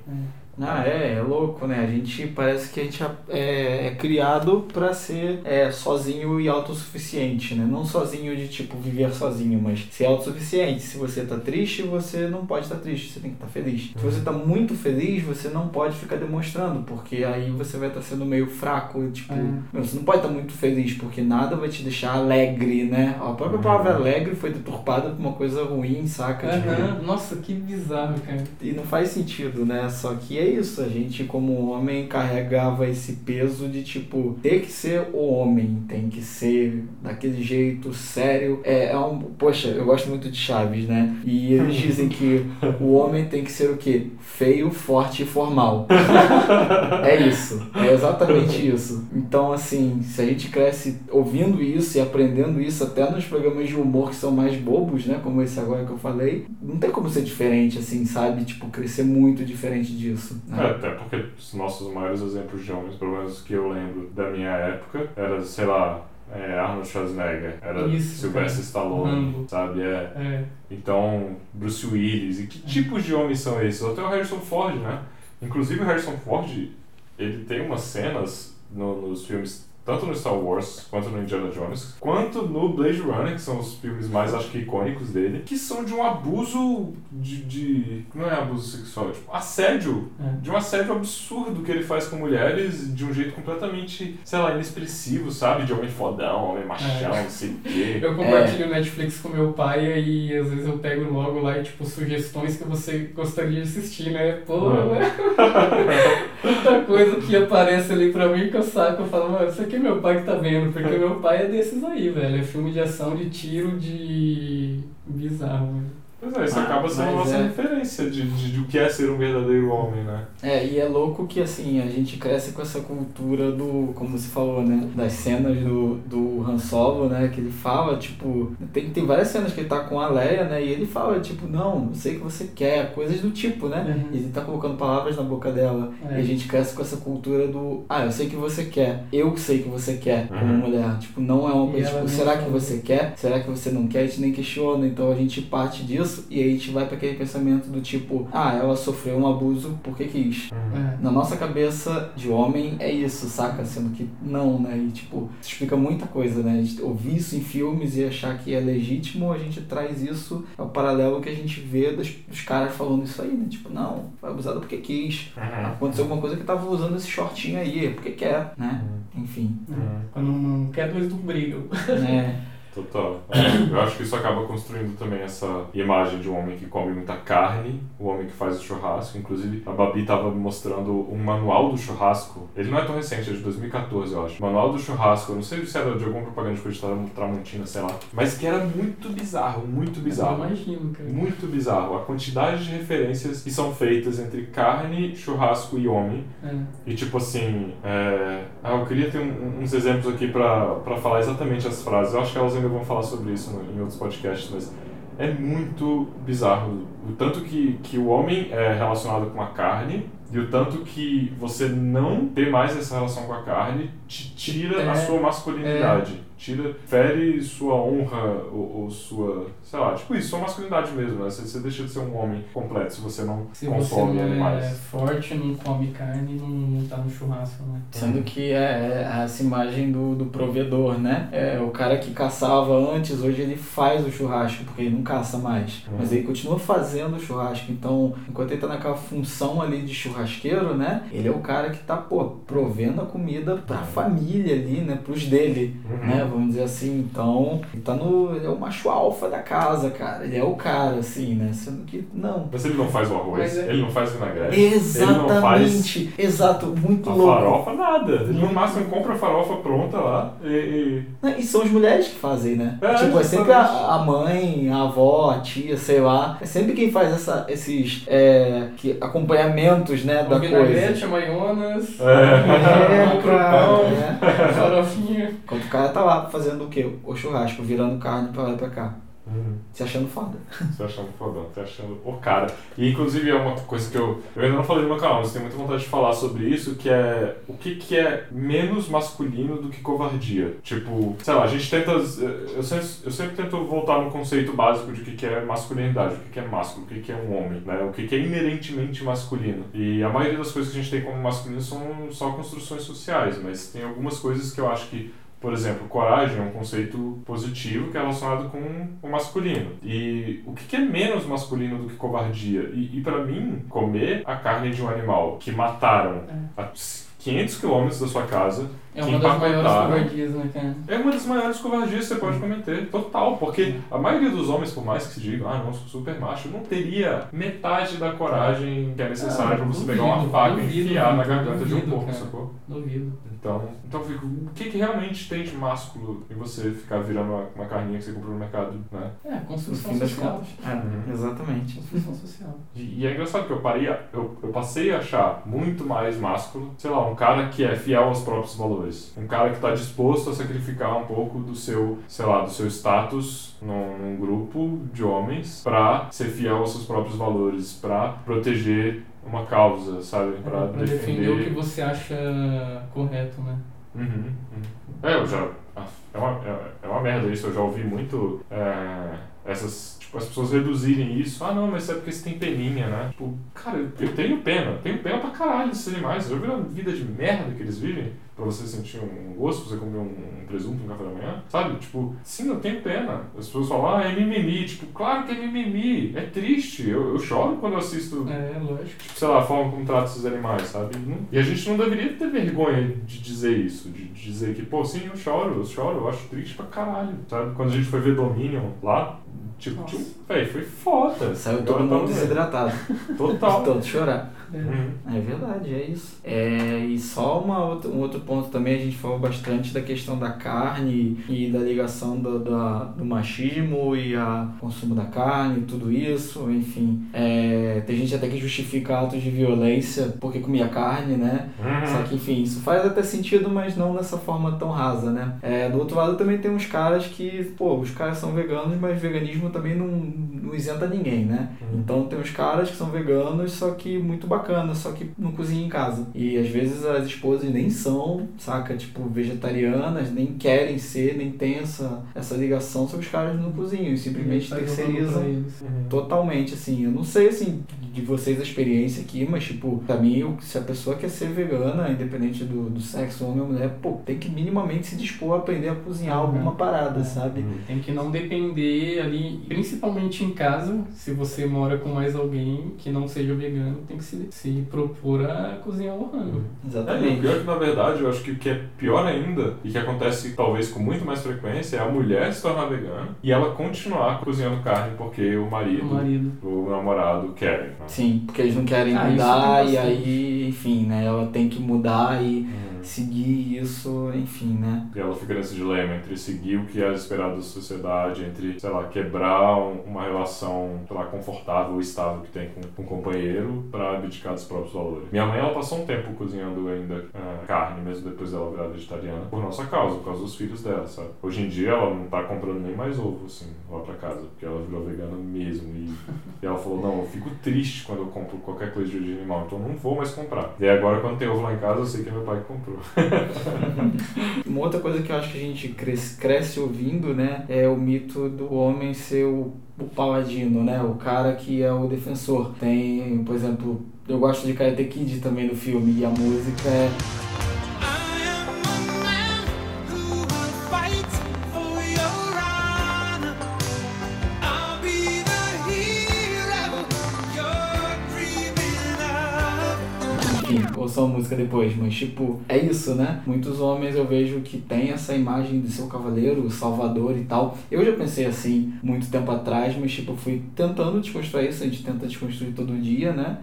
Ah, é, é louco, né? A gente parece que a gente é, é criado pra ser é, sozinho e autossuficiente, né? Não sozinho de tipo viver sozinho, mas ser autossuficiente. Se você tá triste, você não pode estar triste, você tem que estar feliz. Se você tá muito feliz, você não pode ficar demonstrando, porque aí você vai estar sendo meio fraco, tipo, É. você não pode estar muito feliz, porque nada vai te deixar alegre, né? A própria palavra alegre foi deturpada por uma coisa ruim, saca? Tipo, Aham. Nossa, que bizarro, cara. e não faz sentido, né? Só que é isso, a gente como homem carregava esse peso de tipo, ter que ser o homem, tem que ser daquele jeito sério. É, é um. Poxa, eu gosto muito de Chaves, né? E eles dizem que o homem tem que ser o quê? Feio, forte e formal. é isso. É exatamente isso. Então, assim, se a gente cresce ouvindo isso e aprendendo isso até nos programas de humor que são mais bobos, né? Como esse agora que eu falei, não tem como ser diferente, assim, sabe? Tipo, crescer muito diferente disso. É, Né? até porque os nossos maiores exemplos de homens, pelo menos que eu lembro da minha época, era, sei lá, é, Arnold Schwarzenegger, era Isso, Sylvester cara. Stallone, Rambo. sabe? É. É. Então, Bruce Willis. E que tipos de homens são esses? Até o Harrison Ford, né? Inclusive o Harrison Ford, ele tem umas cenas no- nos filmes, tanto no Star Wars, quanto no Indiana Jones, quanto no Blade Runner, que são os filmes mais, acho que, icônicos dele, que são de um abuso de... de não é abuso sexual, é tipo assédio. É. De um assédio absurdo que ele faz com mulheres de um jeito completamente, sei lá, inexpressivo, sabe? De homem fodão, homem machão, É. não sei o quê. Eu compartilho o Netflix com meu pai e às vezes eu pego logo lá e tipo sugestões que você gostaria de assistir, né? Pô, né? Muita coisa que aparece ali pra mim que eu saco, eu falo, mano, isso aqui é meu pai que tá vendo, porque meu pai é desses aí, velho. É filme de ação, de tiro, de. bizarro, velho. Pois é, isso Ah, acaba sendo a nossa é. referência de, de, de o que é ser um verdadeiro homem, né? É, e é louco que assim, a gente cresce com essa cultura do, como você falou, né? Das cenas do, do Han Solo, né? Que ele fala, tipo, tem, tem várias cenas que ele tá com a Leia, né? E ele fala, tipo, não, eu sei o que você quer, coisas do tipo, né? Uhum. E ele tá colocando palavras na boca dela. É. E a gente cresce com essa cultura do, ah, eu sei o que você quer, eu sei o que você quer como Uhum. mulher. Tipo, não é uma coisa, tipo, será que você quer? Será que você não quer? A gente nem questiona. Então a gente parte disso e aí a gente vai para aquele pensamento do tipo, ah, ela sofreu um abuso porque quis. É. Na nossa cabeça de homem é isso, saca? Sendo que não, né? E tipo, isso explica muita coisa, né? A gente ouvir isso em filmes e achar que é legítimo, a gente traz isso ao paralelo que a gente vê dos, dos caras falando isso aí, né? Tipo, não, foi abusada porque quis. Aconteceu alguma coisa que tava usando esse shortinho aí, é porque quer, né? Enfim. Uhum. Quando não quer, dois não brigam. né? Total. É, eu acho que isso acaba construindo também essa imagem de um homem que come muita carne, o homem que faz o churrasco. Inclusive, a Babi tava me mostrando um manual do churrasco. Ele não é tão recente, é de 2014, eu acho. Manual do churrasco, eu não sei se era de alguma propaganda de Tramontina, sei lá. Mas que era muito bizarro, muito Eu bizarro. imagino, cara. Muito bizarro. A quantidade de referências que são feitas entre carne, churrasco e homem. É. E tipo assim, é... ah, eu queria ter um- uns exemplos aqui pra falar exatamente as frases. Eu acho que elas ainda vão falar sobre isso no- em outros podcasts, mas é muito bizarro. O tanto que, que o homem é relacionado com a carne e o tanto que você não ter mais essa relação com a carne te tira a É, sua masculinidade. Tira, fere sua honra ou, ou sua, sei lá, tipo isso, sua masculinidade mesmo, né? Você, você deixa de ser um homem completo se você não Se você consome não é animais. forte, não come carne, não, não tá no churrasco, né? Sendo que é, é essa imagem do, do provedor, né? É, o cara que caçava antes, hoje ele faz o churrasco, porque ele não caça mais. Uhum. Mas ele continua fazendo o churrasco. Então, enquanto ele tá naquela função ali de churrasqueiro, né? Ele é o cara que tá, pô, provendo a comida pra família ali, né? Pros dele, Uhum. né? Vamos dizer assim. Então, ele tá no. Ele é o macho alfa da casa, cara. Ele é o cara, assim, né? Sendo que não. Mas ele não faz o arroz, Mas é- ele não faz vinagrete, ele não faz Exatamente. Exato. Muito a louco. farofa, nada. Ele no máximo compra a farofa pronta lá e... e- são as mulheres que fazem, né? É, tipo, é sempre a, a mãe, a avó, a tia, sei lá. É sempre quem faz essa, esses é, que, acompanhamentos, né, da O coisa. vinagrete, a maionas, É, o cara, é. a farofinha. Enquanto o cara tá lá fazendo o quê? O churrasco, virando carne pra lá e pra cá. Uhum. Se achando foda. Você achando fodão, você achando o cara. E inclusive é uma coisa que eu. Eu ainda não falei no meu canal, mas tenho muita vontade de falar sobre isso, que é o que, que é menos masculino do que covardia. Tipo, sei lá, a gente tenta. Eu sempre, eu sempre tento voltar no conceito básico de o que, que é masculinidade, o que, que é másculo, o que, que é um homem, né? O que, que é inerentemente masculino. E a maioria das coisas que a gente tem como masculino são só construções sociais, mas tem algumas coisas que eu acho que por exemplo, coragem é um conceito positivo que é relacionado com o masculino. E o que é menos masculino do que covardia? E, e para mim, comer a carne de um animal que mataram há 500 quilômetros da sua casa, É uma das maiores empacotaram. covardias, né, cara? É uma das maiores covardias que você pode cometer. Total. Porque a maioria dos homens, por mais que se diga, ah, não, sou super macho, não teria metade da coragem que é necessária Ah, pra você duvido, pegar uma faca e duvido, enfiar na duvido, garganta de um porco, sacou? Duvido. Então, então eu fico, o que, que realmente tem de másculo em você ficar virando uma, uma carninha que você comprou no mercado, né? É, construção social. Uhum. exatamente. Construção social. E, e é engraçado que eu parei, a- eu, eu passei a achar muito mais másculo, sei lá, um cara que é fiel aos próprios valores. Um cara que está disposto a sacrificar um pouco do seu, sei lá, do seu status num, num grupo de homens pra ser fiel aos seus próprios valores, pra proteger uma causa, sabe? Pra, É, Pra defender o que defender. você acha correto, né? Uhum, uhum. É, eu já. ah, É uma, é, é uma merda isso, eu já ouvi muito é, essas. Tipo, as pessoas reduzirem isso. Ah, não, mas é porque você tem peninha, né? Tipo, cara, eu, tenho pena. Tenho pena pra caralho desses animais. Já viram a vida de merda que eles vivem? Pra você sentir um gosto, você comer um, um presunto no café da manhã? Sabe? Tipo, sim, eu tenho pena. As pessoas falam, ah, é mimimi. Tipo, claro que é mimimi. É triste. Eu, eu choro quando eu assisto É, lógico. tipo, sei lá, a forma como trata esses animais, sabe? E a gente não deveria ter vergonha de dizer isso, de dizer que, pô, sim, eu choro, eu choro, eu acho triste pra caralho, sabe? Quando a gente foi ver Dominion lá, tipo, tipo véi, foi foda. Saiu todo tá mundo desidratado. Total. Todo chorar. É. É verdade, é isso. É, e só uma outra, um outro ponto também, a gente falou bastante da questão da carne e da ligação do, da- do machismo e a consumo da carne, tudo isso, enfim. É, tem gente até que justifica atos de violência porque comia carne, né? Só Uhum. que, enfim, isso faz até sentido, mas não dessa forma tão rasa, né? É, do outro lado também tem uns caras que, pô, os caras são veganos, mas veganismo também não, não isenta ninguém, né? Uhum. Então tem uns caras que são veganos, só que muito bacana, só que não cozinham em casa. E às vezes as esposas nem são, saca? Tipo, vegetarianas, nem querem ser, nem tem essa, essa ligação, só que os caras não cozinham e simplesmente Tá terceirizam. Uhum. Totalmente, assim, eu não sei, assim, de vocês a experiência aqui, mas, tipo, pra mim, se a pessoa quer ser vegana, independente do, do sexo, homem ou mulher, pô, tem que minimamente se dispor a aprender a cozinhar Uhum. alguma parada, sabe? Uhum. Tem que não depender ali, principalmente em casa, se você mora com mais alguém que não seja vegano, tem que se, se propor a cozinhar o rango. É, e o Exatamente. pior é que, na verdade, eu acho que o que é pior ainda, e que acontece talvez com muito mais frequência, é a mulher se tornar vegana e ela continuar cozinhando carne porque o marido, O marido. o namorado querem. Né? Sim, porque eles não querem Ah, mudar e aí, enfim, né, ela tem que mudar e Uhum. Seguir isso, enfim, né? E ela fica nesse dilema entre seguir o que é esperado da sociedade, entre, sei lá, quebrar um- uma relação, sei lá, confortável ou estável que tem com, com o companheiro pra abdicar dos próprios valores. Minha mãe, ela passou um tempo cozinhando ainda ah, carne, mesmo depois dela virar vegetariana, por nossa causa, por causa dos filhos dela, sabe? Hoje em dia ela não tá comprando nem mais ovo, assim, lá pra casa, porque ela virou vegana mesmo. E, e ela falou, não, eu fico triste quando eu compro qualquer coisa de origem animal, então não vou mais comprar. E agora, quando tem ovo lá em casa, eu sei que é meu pai que comprou. Uma outra coisa que eu acho que a gente cresce, cresce ouvindo, né, é o mito do homem ser o, o paladino, né, o cara que é o defensor. Tem, por exemplo, eu gosto de Karate Kid também do filme e a música é música depois, mas tipo, é isso, né? Muitos homens eu vejo que tem essa imagem de seu cavaleiro, o salvador e tal. Eu já pensei assim muito tempo atrás, mas tipo, fui tentando desconstruir isso, a gente tenta desconstruir todo dia, né?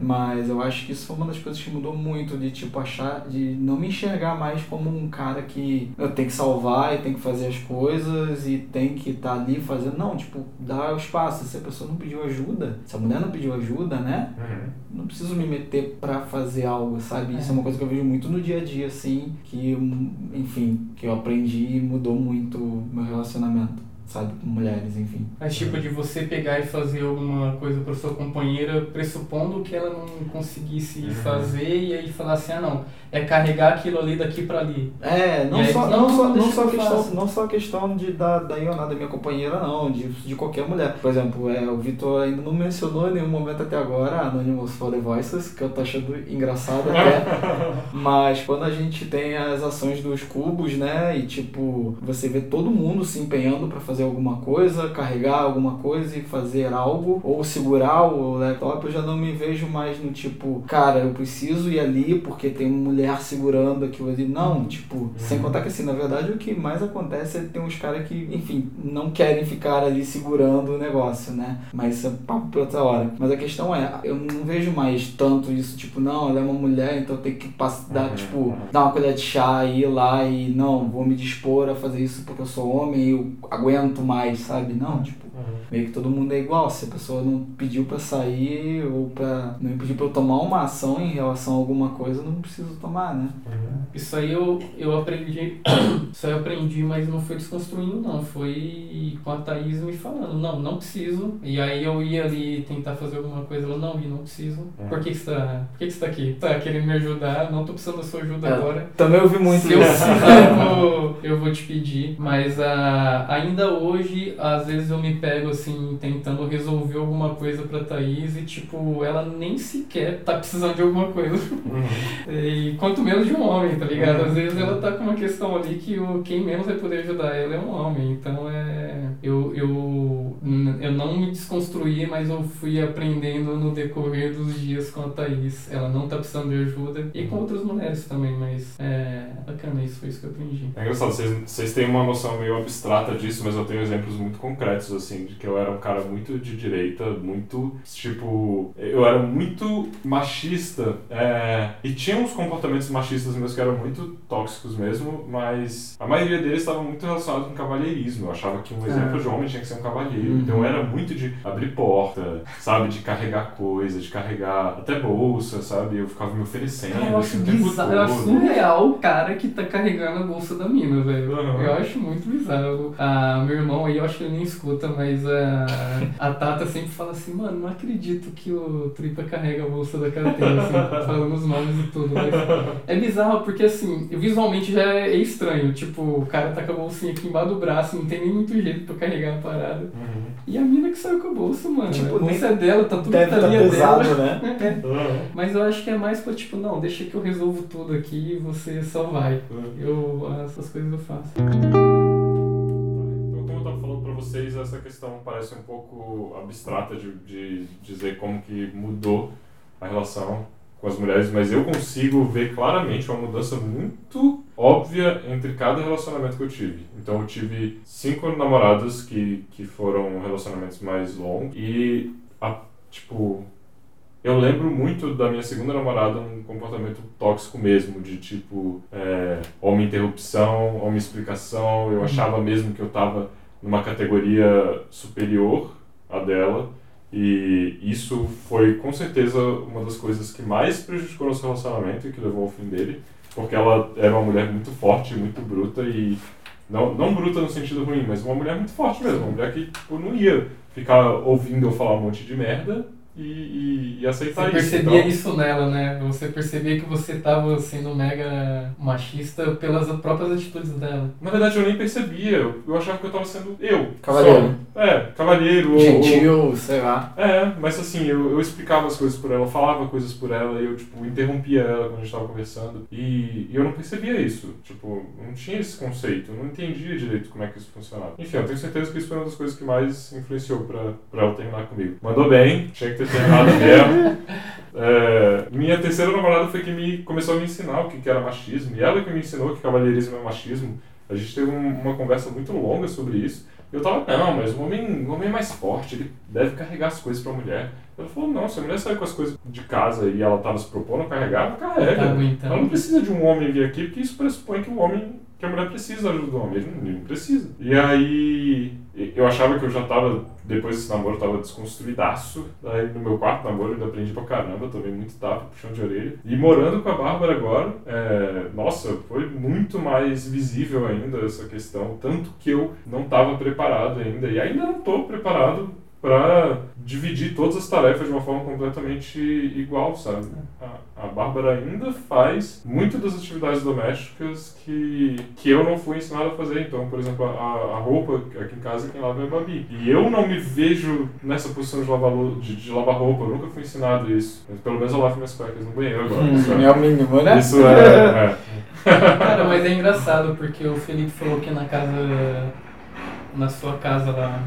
Mas eu acho que isso foi uma das coisas que mudou muito, de tipo, achar, de não me enxergar mais como um cara que eu tenho que salvar e tem que fazer as coisas e tem que estar ali fazendo. Não, tipo, dar o espaço. Se a pessoa não pediu ajuda, se a mulher não pediu ajuda, né? Uhum. não preciso me meter pra fazer algo, sabe? Isso é uma coisa que eu vejo muito no dia a dia, assim, que, enfim, que eu aprendi e mudou muito meu relacionamento, sabe? Com mulheres, enfim. Mas tipo de você pegar e fazer alguma coisa para sua companheira, pressupondo que ela não conseguisse Uhum. fazer e aí falar assim, ah não, é carregar aquilo ali daqui para ali. É, não aí, só, não, não, só, não, só questão, faça. não só a questão de, da, da Ioná, da minha companheira, não, de, de qualquer mulher. Por exemplo, é, o Vitor ainda não mencionou em nenhum momento até agora a Anonymous for the Voices, que eu tô achando engraçado até. Mas quando a gente tem as ações dos cubos, né, e tipo, você vê todo mundo se empenhando pra fazer fazer alguma coisa, carregar alguma coisa e fazer algo, ou segurar o laptop, eu já não me vejo mais no tipo, cara, eu preciso ir ali porque tem uma mulher segurando aquilo ali. Não, tipo, sem contar que assim, na verdade o que mais acontece é que tem uns caras que, enfim, não querem ficar ali segurando o negócio, né? Mas isso é papo pra outra hora. Mas a questão é, eu não vejo mais tanto isso, tipo, não, ela é uma mulher, então tem que pass- dar, Uhum, tipo, uhum. dar uma colher de chá e ir lá e não, vou me dispor a fazer isso porque eu sou homem e eu aguento mais, sabe? Não, tipo, meio que todo mundo é igual. Se a pessoa não pediu pra sair ou pra. não pediu pra eu tomar uma ação em relação a alguma coisa, eu não preciso tomar, né? Isso aí eu, eu aprendi. Isso aí eu aprendi, mas não foi desconstruindo, não. Foi com a Thaís me falando, não, não preciso. E aí eu ia ali tentar fazer alguma coisa, ela, não, Vi, não preciso. Uhum. Por que, que você tá. Por que, que você tá aqui? Tá querendo me ajudar, não tô precisando da sua ajuda É, agora. Também ouvi muito Se eu isso. precisar, eu vou, eu vou te pedir. Mas ah, ainda hoje, às vezes eu me pego assim, tentando resolver alguma coisa pra Thaís e, tipo, ela nem sequer tá precisando de alguma coisa. E quanto menos de um homem, tá ligado? Às vezes ela tá com uma questão ali que o, quem menos vai poder ajudar ela é um homem. Então é. Eu, eu, eu não me desconstruí, mas eu fui aprendendo no decorrer dos dias com a Thaís. Ela não tá precisando de ajuda. E com outras mulheres também, mas é bacana, isso foi isso que eu aprendi. É engraçado, vocês, vocês têm uma noção meio abstrata disso, mas eu tenho exemplos muito concretos, assim, de que eu era um cara muito de direita, muito, tipo, eu era muito machista, é, e tinha uns comportamentos machistas meus que eram muito tóxicos mesmo, mas a maioria deles estava muito relacionado com cavalheirismo. Eu achava que um exemplo de homem tinha que ser um cavalheiro, Uhum. então eu era muito de abrir porta, sabe, de carregar coisa, de carregar até bolsa, sabe, eu ficava me oferecendo. Cara, eu acho assim, bizarro, eu acho surreal o cara que tá carregando a bolsa da mina, velho. Uhum. Eu acho muito bizarro. Ah, meu irmão aí, eu acho que ele nem escuta, mas a, a Tata sempre fala assim, mano, não acredito que o Tripa carrega a bolsa da carteira, assim, falando os nomes e tudo. Mas é bizarro porque, assim, visualmente já é estranho. Tipo, o cara tá com a bolsinha aqui embaixo do braço, não tem nem muito jeito pra carregar a parada. Uhum. E a mina que saiu com a bolsa, mano. Tipo, a bolsa é dela, tá tudo Deve tá pesado, dela. né? Uhum. Mas eu acho que é mais pra, tipo, não, deixa que eu resolvo tudo aqui e você só vai. Eu, essas coisas eu faço. Pra vocês, essa questão parece um pouco abstrata de, de dizer como que mudou a relação com as mulheres, mas eu consigo ver claramente uma mudança muito óbvia entre cada relacionamento que eu tive. Então eu tive cinco namoradas que, que foram relacionamentos mais longos e, a, tipo, eu lembro muito da minha segunda namorada um comportamento tóxico mesmo, de tipo, é, homem interrupção, homem explicação. Eu achava mesmo que eu tava numa categoria superior à dela. E isso foi com certeza uma das coisas que mais prejudicou nosso relacionamento e que levou ao fim dele. Porque ela era uma mulher muito forte, muito bruta e. Não, não bruta no sentido ruim, mas uma mulher muito forte mesmo. Uma mulher que tipo, não ia ficar ouvindo eu falar um monte de merda e, e, e aceitar Você isso. percebia Então, isso nela, né? Você percebia que você tava sendo mega machista pelas próprias atitudes dela. na verdade, eu nem percebia. Eu, eu achava que eu tava sendo eu. Cavalheiro. só. É, cavalheiro. ou- Gentil, sei lá. É, mas assim, eu, eu explicava as coisas por ela, eu falava coisas por ela e eu, tipo, interrompia ela quando a gente tava conversando. E, e eu não percebia isso. Tipo, não tinha esse conceito, eu não entendia direito como é que isso funcionava. Enfim, eu tenho certeza que isso foi uma das coisas que mais influenciou pra, pra ela terminar comigo. Mandou bem, tinha que ter terminado mesmo. É, minha terceira namorada foi que me começou a me ensinar o que, que era machismo. E ela que me ensinou que cavalheirismo é machismo. A gente teve um- uma conversa muito longa sobre isso. Eu tava, não, mas o homem, o homem é mais forte, ele deve carregar as coisas pra mulher. Ela falou, não, se a mulher sair com as coisas de casa e ela tava se propondo a carregar, ela carrega. Tá. Ela não precisa de um homem vir aqui, porque isso pressupõe que o homem, que a mulher precisa da ajuda do homem. Ele não, ele não precisa. E aí, eu achava que eu já tava, depois desse namoro, tava desconstruidaço. Aí no meu quarto namoro eu aprendi pra caramba, tomei muito tapa, puxão de orelha. E morando com a Bárbara agora, é, nossa, foi muito mais visível ainda essa questão. Tanto que eu não tava preparado ainda, e ainda não tô preparado para dividir todas as tarefas de uma forma completamente igual, sabe? A, a Bárbara ainda faz muito das atividades domésticas que, que eu não fui ensinado a fazer. Então, por exemplo, a, a roupa aqui em casa quem lava é a Babi. E eu não me vejo nessa posição de lavar, de, de lavar roupa, eu nunca fui ensinado isso. Mas pelo menos eu lavo minhas cuecas no banheiro agora. Isso Hum, é- é o mínimo, né? isso é, é. Cara, mas é engraçado porque o Felipe falou que na casa na sua casa lá,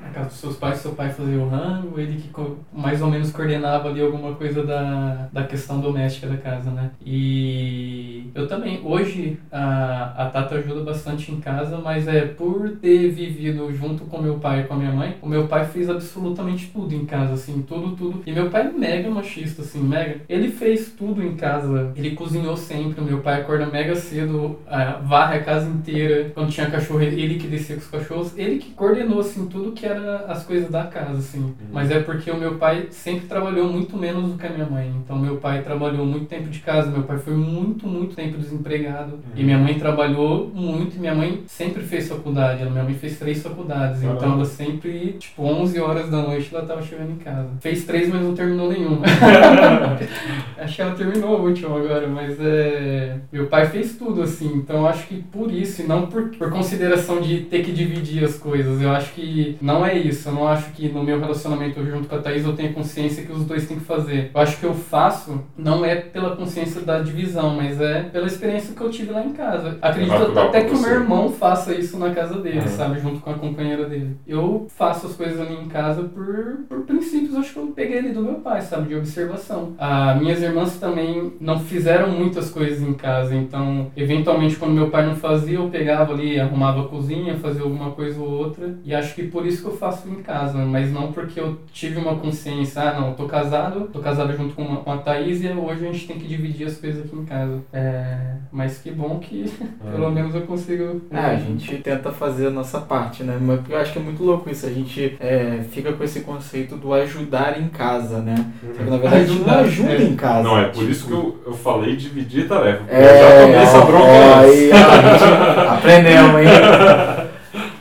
na casa dos seus pais, seu pai fazia o rango, ele que mais ou menos coordenava ali alguma coisa da, da questão doméstica da casa, né? E eu também, hoje a, a Tata ajuda bastante em casa, mas é por ter vivido junto com meu pai e com a minha mãe, o meu pai fez absolutamente tudo em casa, assim, tudo, tudo. E meu pai é mega machista, assim, mega. Ele fez tudo em casa, ele cozinhou sempre, meu pai acorda mega cedo, varre a casa inteira, quando tinha cachorro, ele que descia com os cachorros, ele que coordenou, assim, tudo que era as coisas da casa, assim. Mas é porque o meu pai sempre trabalhou muito menos do que a minha mãe. Então meu pai trabalhou muito tempo de casa, meu pai foi muito, muito tempo desempregado. E minha mãe trabalhou muito, e minha mãe sempre fez faculdade. Minha mãe fez três faculdades, então ela sempre, tipo, 11 horas da noite ela tava chegando em casa. Fez três, mas não terminou nenhuma. acho que ela terminou a última agora, mas é. Meu pai fez tudo, assim, então eu acho que por isso, e não por, por consideração de ter que dividir as coisas. Eu acho que não é isso. Eu não acho que no meu relacionamento junto com a Thaís eu tenha consciência que os dois têm que fazer. Eu acho que eu faço não é pela consciência da divisão, mas é pela experiência que eu tive lá em casa. Acredito até que o meu irmão faça isso na casa dele, Uhum. sabe? Junto com a companheira dele. Eu faço as coisas ali em casa por, por princípios, acho que eu peguei ali do meu pai, sabe? De observação. Ah, minhas irmãs também não fizeram muitas coisas em casa, então, eventualmente, quando meu pai não fazia, eu pegava ali, arrumava a cozinha, fazia alguma coisa ou outra. E acho que por isso que eu faço em casa, mas não porque eu tive uma consciência, ah, não, eu tô casado, tô casado junto com, uma, com a Thaís e hoje a gente tem que dividir as coisas aqui em casa. É, mas que bom que pelo menos eu consigo. É, a gente tenta fazer a nossa parte, né? Mas eu acho que é muito louco isso. A gente é, fica com esse conceito do ajudar em casa, né? Só que na verdade a gente não Ajudar, ajuda é. em casa. Não, é por Tipo, isso que eu, eu falei dividir tarefa. porque É, eu já tomei essa bronca ó, aí, ó, a gente aprendemos, hein?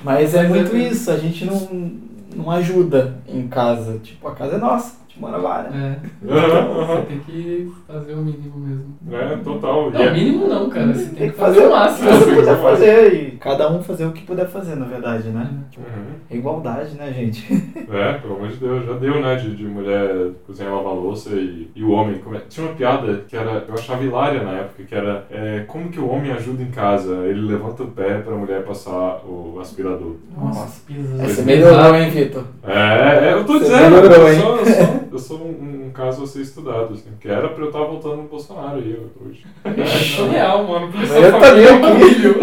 Mas é Mas muito é- isso, a gente não, não ajuda em casa. Tipo, a casa é nossa, mora lá, né? É, você tem que fazer o mínimo mesmo. É, total. Não, é- mínimo não, cara. Você tem, Tem que fazer o o máximo. que você puder fazer e cada um fazer o que puder fazer, na verdade, né? Uhum. É igualdade, né, gente? É, pelo amor de Deus, já deu, né? De, de mulher cozinhar lavar louça e, e o homem. come- Tinha uma piada que era, eu achava hilária na época, que era é, como que o homem ajuda em casa? Ele levanta o pé pra mulher passar o aspirador. Nossa. pisa. Aí você melhorou, hein, Vitor? É, é, eu tô Você dizendo, melhorou, hein? eu sou, eu sou um, um caso a ser estudado, assim, que era pra eu estar voltando no Bolsonaro aí hoje. É surreal, mano. Eu também aqui. brilha.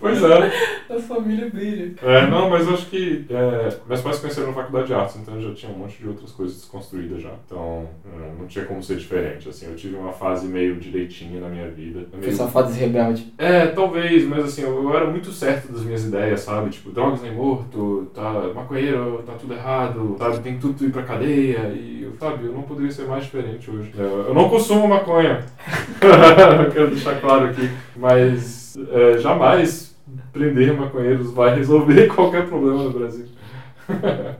Pois é. A família brilha. É, não, mas eu acho que é, meus pais se conheceram na faculdade de artes, então eu já tinha um monte de outras coisas desconstruídas já. Então é, não tinha como ser diferente, assim. Eu tive uma fase meio direitinha na minha vida. Foi Meio... só fase rebelde. É, talvez, mas assim, eu, eu era muito certo das minhas ideias, sabe? Tipo, drogas nem morto, tá, maconheiro, tá tudo errado, sabe? Tem tudo ir pra cadeia e, eu, sabe, eu não poderia ser mais diferente hoje. É, Eu não consumo maconha, eu quero deixar claro aqui, mas é, jamais prender maconheiros vai resolver qualquer problema no Brasil.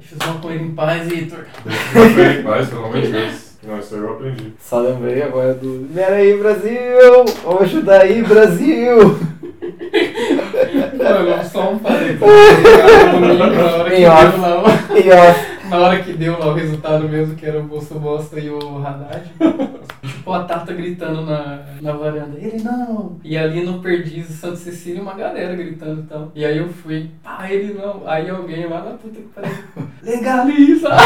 Fiz uma com ele em paz, Vitor. Mas, pelo amor de Deus. Não, isso aí eu aprendi. Só lembrei agora do. Libera aí, Brasil! Vamos ajudar aí, Brasil! Mano, só um parênteses. Na hora que Em deu lá, ó, na hora que deu lá o resultado mesmo, que era o Bolso Bosta e o Haddad. Tipo, a Tata gritando na, na varanda. Ele não! E ali no Perdiz, Santa Cecília, uma galera gritando e tal. E aí eu fui, pá, ele não. Aí alguém lá na puta que pariu. Legaliza!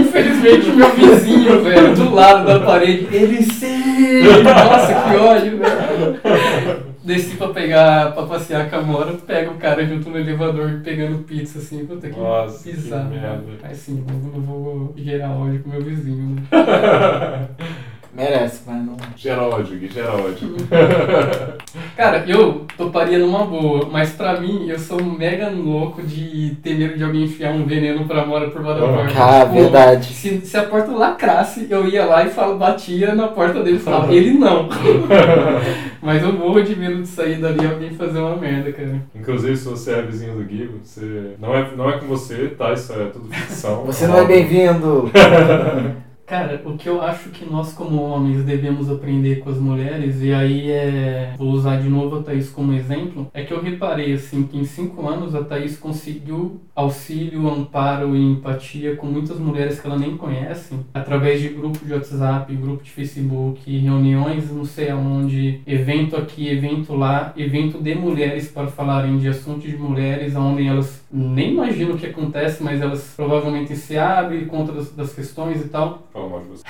Infelizmente, meu vizinho, velho, do lado da parede, ele sim! Nossa, que ódio, velho. Desci pra pegar, pra passear com a Mora, pega o cara junto no elevador pegando pizza, assim, puta que Nossa, que bizarro. merda. Mas sim, não, não vou gerar ódio com meu vizinho, né? merece, mas não. Gera ódio, Gui, gera ódio. Cara, eu toparia numa boa, mas pra mim, eu sou um mega louco de ter medo de alguém enfiar um veneno pra Mora por lá da Ah. porta. Cara, Tipo, verdade. Se, se a porta lacrasse, eu ia lá e falo, batia na porta dele e falava, ele não. Mas eu morro de medo de sair dali e alguém fazer uma merda, cara. Inclusive, se você é vizinho do Gui, você... Não, é, não é com você, tá? Isso é tudo ficção. Você não é bem-vindo! Cara, o que eu acho que nós como homens devemos aprender com as mulheres, e aí é. Vou usar de novo a Thaís como exemplo, é que eu reparei assim que em cinco anos a Thaís conseguiu auxílio, amparo e empatia com muitas mulheres que ela nem conhece, através de grupo de WhatsApp, grupo de Facebook, reuniões não sei aonde, evento aqui, evento lá, evento de mulheres para falarem de assuntos de mulheres, onde elas nem imaginam o que acontece, mas elas provavelmente se abrem, conta das, das questões e tal. Fala mal de você.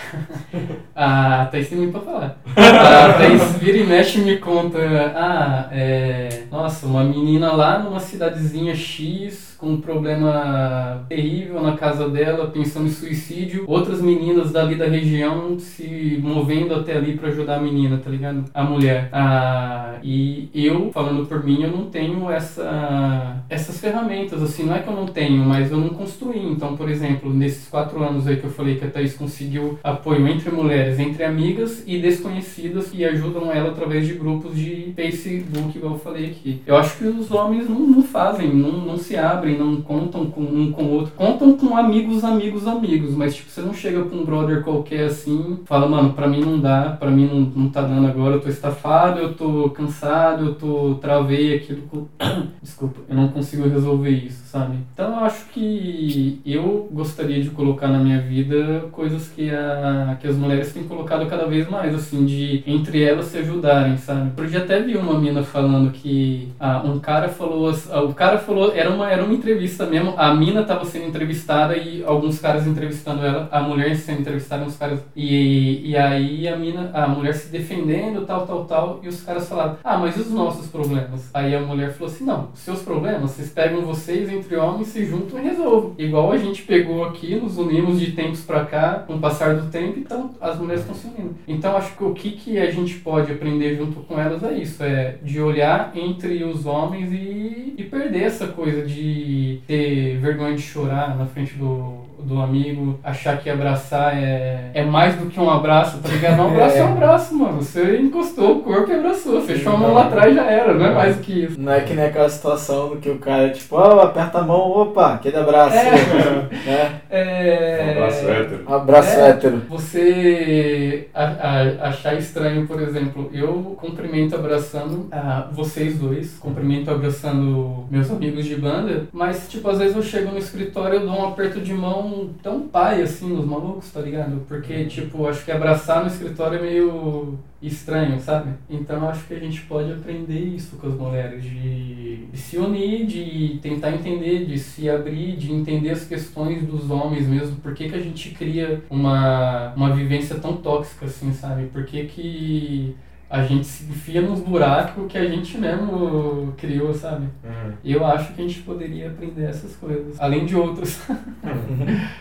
A Thaís tem muito pra falar. A Thaís vira e mexe e me conta, ah, é, nossa, uma menina lá numa cidadezinha X com um problema terrível na casa dela, pensando em suicídio. Outras meninas dali da região se movendo até ali pra ajudar a menina, tá ligado? A mulher. Ah, e eu, falando por mim, eu não tenho essa, essas ferramentas, assim, não é que eu não tenho, mas eu não construí. Então, por exemplo, nesses quatro anos aí que eu falei que a Thaís conseguiu apoio entre mulheres, entre amigas e desconhecidas que ajudam ela através de grupos de Facebook, igual eu falei aqui. Eu acho que os homens não, não fazem, não, não se abrem, não contam com um com o outro. Contam com amigos, amigos, amigos, mas tipo, você não chega com um brother qualquer assim, fala, mano, pra mim não dá, pra mim não, não tá dando agora, eu tô estafado, eu tô cansado, eu tô travei aquilo. Desculpa, eu não consigo resolver isso, sabe? Então eu acho que eu gostaria de colocar na minha vida coisas que, a, que as mulheres têm colocado cada vez mais, assim, de entre elas se ajudarem, sabe? Porque até vi uma mina falando que ah, um cara falou, ah, o cara falou, era uma, era uma entrevista mesmo, a mina tava sendo entrevistada e alguns caras entrevistando ela, a mulher sendo entrevistada, uns caras, e, e aí a mina, a mulher se defendendo, tal, tal, tal, e os caras falaram, ah, mas e os nossos problemas? Aí a mulher falou assim, não, seus problemas, vocês pegam vocês entre homens, se juntam e resolvam. Igual a gente pegou aqui, nos unimos de tempos pra cá, com o passar do tempo, então as mulheres estão se unindo. Então acho que o que, que a gente pode aprender junto com elas é isso, é de olhar entre os homens e, e perder essa coisa de ter vergonha de chorar na frente do, do amigo, achar que abraçar é, é mais do que um abraço, tá ligado? Um abraço é um abraço, mano. Você encostou o corpo e abraçou, fechou a mão lá atrás já era, não é mais do que isso. Não é que nem aquela situação do que o cara, tipo, ó, aperta a mão, opa, aquele abraço. né? É... Um abraço hétero. Um abraço É. hétero. Você a- a- achar estranho, por exemplo, eu cumprimento abraçando ah, vocês dois, cumprimento abraçando meus amigos de banda, mas tipo, às vezes eu chego no escritório e dou um aperto de mão tão pai assim nos malucos, tá ligado? Porque, tipo, acho que abraçar no escritório é meio estranho, sabe? Então acho que a gente pode aprender isso com as mulheres, de, de se unir, de tentar entender, de se abrir, de entender as questões dos homens mesmo, por que, que a gente cria uma, uma vivência tão tóxica assim, sabe? Por que, que a gente se enfia nos buracos que a gente mesmo criou, sabe? Uhum. Eu acho que a gente poderia aprender essas coisas, além de outras.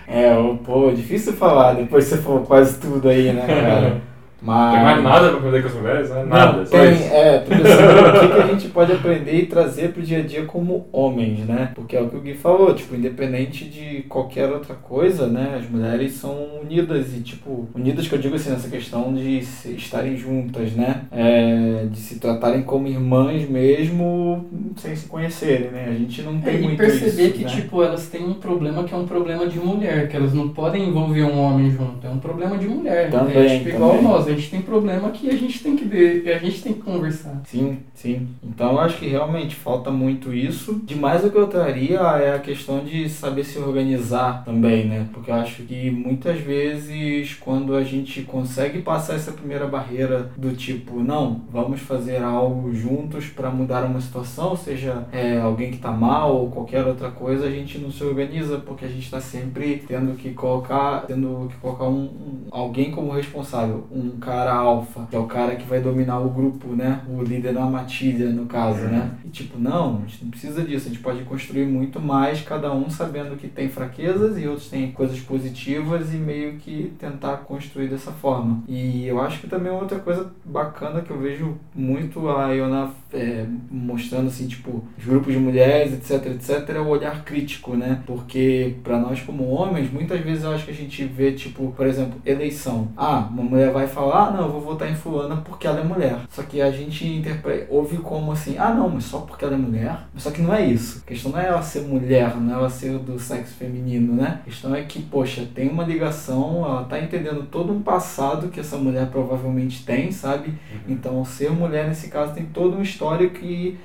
É, pô, difícil falar, depois você falou quase tudo aí, né, cara? Mas... Tem mais nada pra aprender com as mulheres? Né? Nada, Não, tem, isso. é, tô pensando o que, que a gente pode aprender e trazer pro dia a dia como homens, né? Porque é o que o Gui falou, tipo, independente de qualquer outra coisa, né? As mulheres são unidas e, tipo, unidas que eu digo assim, nessa questão de se- estarem juntas, né? É, de se tratarem como irmãs mesmo sem se conhecerem, né? A gente não tem É, e muito perceber isso, que, né? tipo, elas têm um problema que é um problema de mulher, que elas não podem envolver um homem junto. É um problema de mulher. Também, é tipo igual também. nós, a gente tem problema que a gente tem que ver, que a gente tem que conversar. Sim, sim. Então eu acho que realmente falta muito isso. Demais o que eu traria é a questão de saber se organizar também, né? Porque eu acho que muitas vezes quando a gente consegue passar essa primeira barreira do tipo, não, vamos fazer algo juntos para mudar uma situação, seja é, alguém que tá mal ou qualquer outra coisa, a gente não se organiza porque a gente está sempre tendo que colocar, tendo que colocar um, um- alguém como responsável, um cara alfa, que é o cara que vai dominar o grupo, né? O líder da matilha, no caso, né? E tipo, não, a gente não precisa disso, a gente pode construir muito mais, cada um sabendo que tem fraquezas e outros têm coisas positivas e meio que tentar construir dessa forma. E eu acho que também outra coisa bacana que eu vejo muito a Iona é, mostrando assim, tipo, os grupos de mulheres, etc, etc, é o olhar crítico, né? Porque pra nós como homens, muitas vezes eu acho que a gente vê, tipo, por exemplo, eleição. Ah, uma mulher vai falar falar, ah, não, eu vou votar em fulana porque ela é mulher. Só que a gente interpreta, ouve como assim, ah não, mas só porque ela é mulher. Só que não é isso. A questão não é ela ser mulher, não é ela ser do sexo feminino, né? A questão é que, poxa, tem uma ligação, ela tá entendendo todo um passado que essa mulher provavelmente tem, sabe? Então, ser mulher nesse caso tem toda uma história que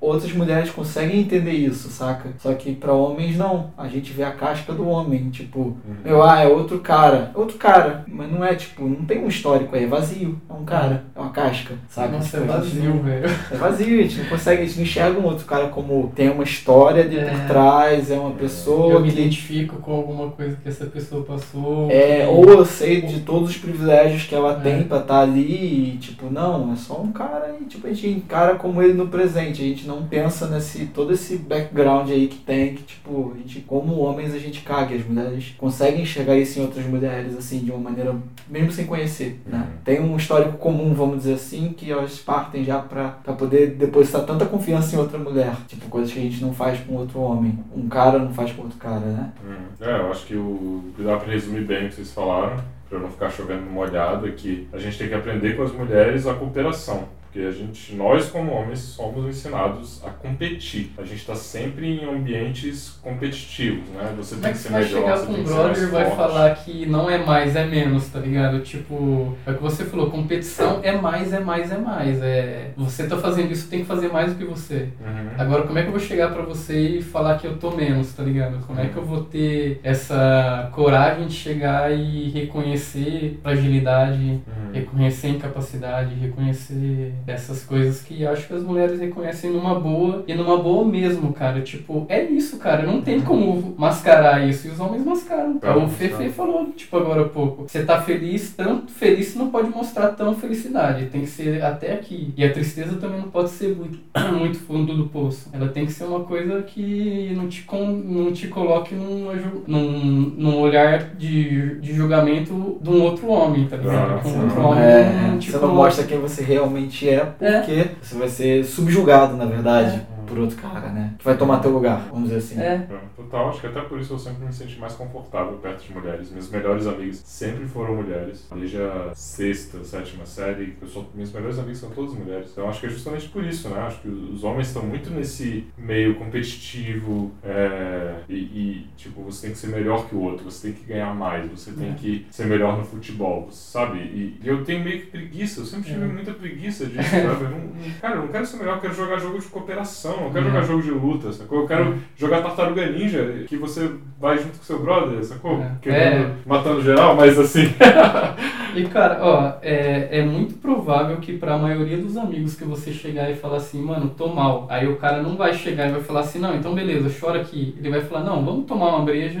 outras mulheres conseguem entender isso, saca? Só que pra homens não. A gente vê a casca do homem, tipo, Uhum. meu, ah, é outro cara. É outro cara. Mas não é, tipo, não tem um histórico aí, é vazio. É um cara, é uma casca, saca? Nossa, é Tipo, gente vazio, velho. É vazio, a gente não consegue, a gente não enxerga um outro cara como tem uma história de por É. trás, é uma pessoa Eu me que identifico com alguma coisa que essa pessoa passou. É, que- ou eu sei de todos os privilégios que ela É. tem pra estar ali e, tipo, não, é só um cara e, tipo, a gente encara como ele no presente. A gente não pensa nesse, todo esse background aí que tem, que, tipo, a gente, como homens, a gente caga. As mulheres conseguem enxergar isso em outras mulheres, assim, de uma maneira, mesmo sem conhecer, né? Uhum. Tem um histórico comum, vamos dizer assim, que elas partem já pra, pra poder depositar tanta confiança em outra mulher. Tipo, coisas que a gente não faz com outro homem. Um cara não faz com outro cara, né? Hum. É, eu acho que o que dá pra resumir bem o que vocês falaram, pra não ficar chovendo molhado, é que a gente tem que aprender com as mulheres a cooperação. Porque a gente, nós como homens, somos ensinados a competir. A gente está sempre em ambientes competitivos, né? Você tem é que ser melhor, chegar você com tem um que ser mais brother e vai forte. falar que não é mais, é menos, tá ligado? Tipo, é o que você falou, competição é mais, é mais, é mais. É, você tá fazendo isso, tem que fazer mais do que você. Uhum. Agora, como é que eu vou chegar pra você e falar que eu tô menos, tá ligado? Como é que eu vou ter essa coragem de chegar e reconhecer fragilidade, Uhum. reconhecer incapacidade, reconhecer essas coisas que acho que as mulheres reconhecem numa boa e numa boa mesmo, cara. Tipo, é isso, cara. Não tem como mascarar isso. E os homens mascaram. O Fefe falou, tipo, agora há pouco. Você tá feliz, tanto feliz você não pode mostrar tão felicidade. Tem que ser até aqui. E a tristeza também não pode ser muito, muito fundo do poço. Ela tem que ser uma coisa que não te, com, não te coloque numa ju- num, num olhar de, de julgamento de um outro homem, tá ligado? Ah, sim. outro homem É, não te você não mostra quem você realmente é, porque você vai ser subjugado, na verdade, É. por outro cara, né? Que vai tomar teu lugar, vamos dizer assim. É. É, Total, acho que até por isso eu sempre me senti mais confortável perto de mulheres. Minhas melhores amigas sempre foram mulheres. Desde a sexta, sétima série, eu sou, minhas melhores amigas são todas mulheres. Então acho que é justamente por isso, né? Acho que os homens estão muito nesse meio competitivo é, e, e, tipo, você tem que ser melhor que o outro, você tem que ganhar mais, você tem É. que ser melhor no futebol, sabe? E, e eu tenho meio que preguiça, eu sempre tive É. muita preguiça disso, sabe? Eu não- cara, eu não quero ser melhor, eu quero jogar jogo de cooperação, eu quero É. jogar jogo de luta, sacou? Eu quero jogar Tartaruga Ninja, que você vai junto com seu brother, sacou? É. Quebrando, É. matando geral, mas assim. E cara, ó, é, é muito provável que pra maioria dos amigos que você chegar e falar assim, mano, tô mal. Aí o cara não vai chegar e vai falar assim, não, então beleza, chora aqui. Ele vai falar, não, vamos tomar uma breja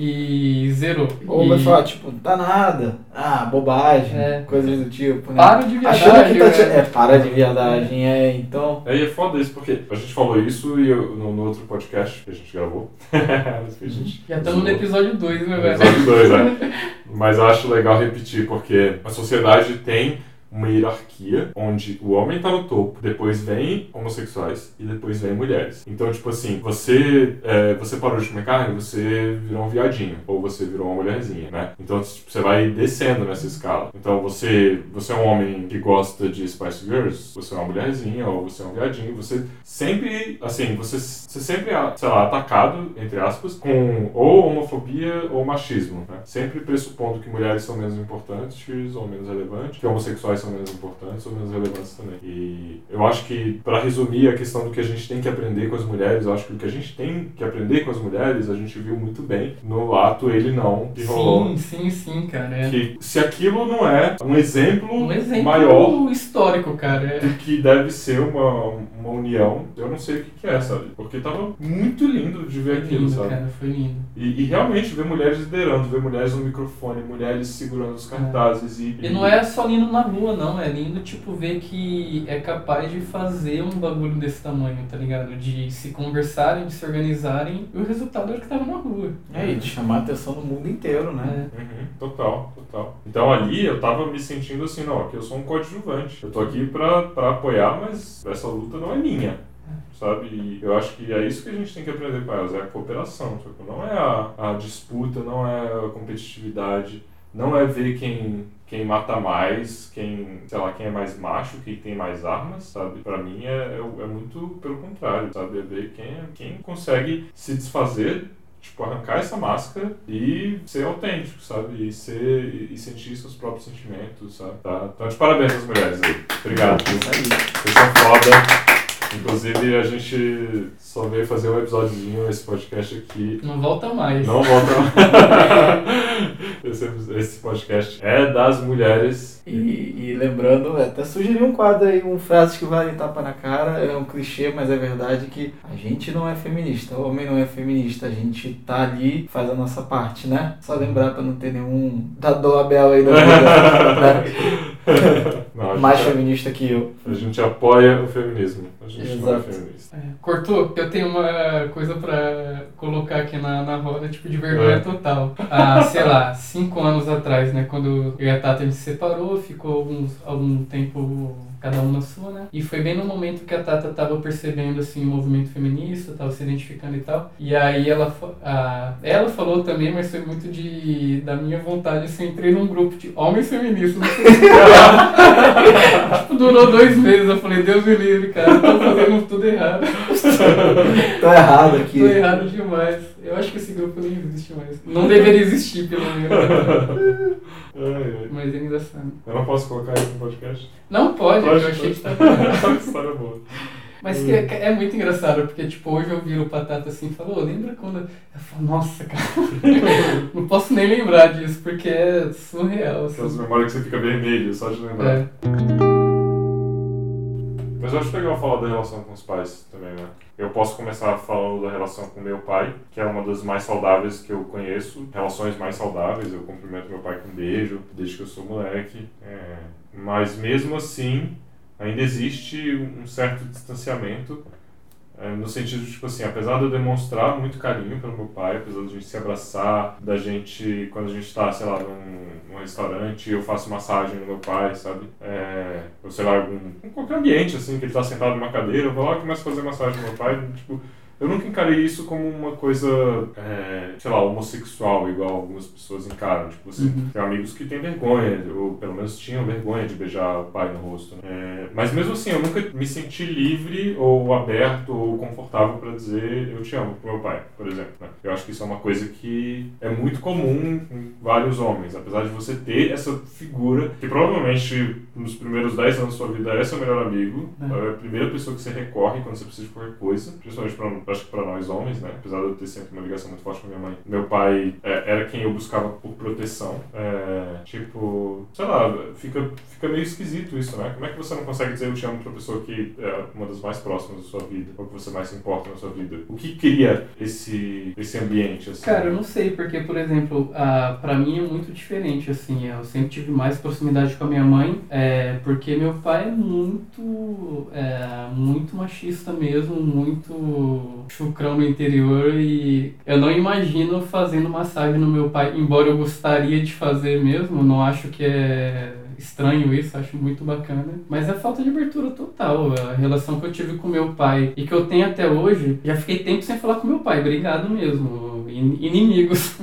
e zerou. Ou e vai falar, tipo, tá nada, ah, bobagem, É. coisas do tipo, né? para de viadagem. Achando que tá te... velho. É, para de viadagem, é, então... Aí é foda isso, porque a gente falou isso e eu- no, no outro podcast que a gente gravou. A gente Já estamos no episódio 2, né, No velho? episódio dois, né? Mas eu acho legal repetir, porque a sociedade tem uma hierarquia onde o homem tá no topo, depois vem homossexuais e depois vem mulheres. Então, tipo assim, você é, você parou de comer carne, você virou um viadinho, ou você virou uma mulherzinha, né? Então, tipo, você vai descendo nessa escala. Então, você, você é um homem que gosta de Spice Girls, você é uma mulherzinha, ou você é um viadinho, você sempre, assim, você, você sempre é, sei lá, atacado, entre aspas, com ou homofobia ou machismo, né? Sempre pressupondo que mulheres são menos importantes ou menos relevantes, que homossexuais são menos importantes ou menos relevantes também. E eu acho que, para resumir a questão do que a gente tem que aprender com as mulheres, eu acho que o que a gente tem que aprender com as mulheres, a gente viu muito bem no ato Ele Não, que rolou. Sim, sim, sim, cara. É Que se aquilo não é um exemplo, um exemplo maior histórico, cara. É. do que deve ser uma, uma união, eu não sei o que, que é, sabe? Porque tava muito lindo de ver Foi aquilo, lindo, sabe? cara, foi lindo. E, e realmente ver mulheres liderando, ver mulheres no microfone, mulheres segurando os cartazes e. E não é só lindo na rua, não. É lindo, tipo, ver que é capaz de fazer um bagulho desse tamanho, tá ligado? De se conversarem, de se organizarem. E o resultado era que tava na rua. É, e de chamar a atenção do mundo inteiro, né? É. Uhum, total, total. Então ali eu tava me sentindo assim, não, que eu sou um coadjuvante. Eu tô aqui pra, pra apoiar, mas essa luta não é minha. Sabe? E eu acho que é isso que a gente tem que aprender com elas, é a cooperação. Tipo, não é a, a disputa, não é a competitividade, não é ver quem quem mata mais, quem, sei lá, quem é mais macho, quem tem mais armas, sabe? Pra mim é, é, é muito pelo contrário, sabe? É ver quem, é- quem consegue se desfazer, tipo, arrancar essa máscara e ser autêntico, sabe? E ser e sentir seus próprios sentimentos, sabe? Tá? Então, de parabéns às mulheres aí. Obrigado. Vocês são foda. Inclusive, a gente só veio fazer um episódiozinho, esse podcast aqui. Não volta mais. Não volta. esse, esse podcast é das mulheres. E, e lembrando, até sugeri um quadro aí, um frases que valem tapa na cara, é um clichê, mas é verdade que a gente não é feminista, o homem não é feminista, a gente tá ali, faz a nossa parte, né? Só lembrar pra não ter nenhum dador Abel aí da vida, né? Não, a gente, mais feminista que eu. a gente apoia o feminismo. A gente não é Exato. feminista. É, Cortou? Eu tenho uma coisa pra colocar aqui na, na roda, tipo, de vergonha É. total. Há, sei lá, cinco anos atrás, né? Quando eu e a Tata a gente se separou, ficou alguns, algum tempo cada um na sua, né? E foi bem no momento que a Tata tava percebendo, assim, o movimento feminista, tava se identificando e tal. E aí ela, a, ela falou também, mas foi muito de, da minha vontade, assim, entrei num grupo de homens feministas. Tipo, durou dois meses. Eu falei, Deus me livre, cara, tô fazendo tudo errado. Tô errado aqui. Tô errado demais. Eu acho que esse grupo nem existe mais. Não deveria existir, pelo menos. Ai. Mas é engraçado. Eu não posso colocar isso no podcast? Não pode, Pode, eu achei pode. que tava. História boa. Mas que é, é muito engraçado, porque tipo, hoje eu viro o Patata assim e falo, "Ô, lembra quando. Eu falo, nossa, cara. não posso nem lembrar disso, porque é surreal. Aquelas Assim. memórias que você fica vermelho, só de lembrar. É. Mas eu acho legal falar da relação com os pais também, né? Eu posso começar falando da relação com meu pai, que é uma das mais saudáveis que eu conheço, relações mais saudáveis. Eu cumprimento meu pai com um beijo desde que eu sou moleque. É, Mas mesmo assim, ainda existe um certo distanciamento, é, no sentido de, tipo assim, apesar de eu demonstrar muito carinho pelo meu pai, apesar de a gente se abraçar, da gente, quando a gente tá, sei lá, num, num restaurante, eu faço massagem no meu pai, sabe? É, ou sei lá, algum, em qualquer ambiente, assim, que ele tá sentado numa cadeira, eu vou lá e começo a fazer massagem no meu pai, tipo, eu nunca encarei isso como uma coisa, é, sei lá, homossexual, igual algumas pessoas encaram. Tipo assim, Uhum. tem amigos que têm vergonha, ou pelo menos tinham vergonha de beijar o pai no rosto. né? É, mas mesmo assim, eu nunca me senti livre, ou aberto, ou confortável para dizer eu te amo pro meu pai, por exemplo. né? Eu acho que isso é uma coisa que é muito comum em vários homens, apesar de você ter essa figura, que provavelmente nos primeiros 10 anos da sua vida é seu melhor amigo, É. é a primeira pessoa que você recorre quando você precisa de qualquer coisa, principalmente pra, acho que para nós homens, né? Apesar de eu ter sempre uma ligação muito forte com minha mãe. Meu pai é, era quem eu buscava por proteção. É, tipo, sei lá, fica, fica meio esquisito isso, né? Como é que você não consegue dizer eu te amo pra pessoa que é uma das mais próximas da sua vida, ou que você mais se importa na sua vida? O que cria esse, esse ambiente, assim? Cara, eu não sei, porque, por exemplo, a, pra mim é muito diferente, assim, eu sempre tive mais proximidade com a minha mãe, é, porque meu pai é muito, é, muito machista mesmo, muito chucrão no interior e eu não imagino fazendo massagem no meu pai, embora eu gostaria de fazer mesmo, não acho que é estranho isso, acho muito bacana. Mas é falta de abertura total. A relação que eu tive com meu pai e que eu tenho até hoje, já fiquei tempo sem falar com meu pai, obrigado mesmo. In- Inimigos.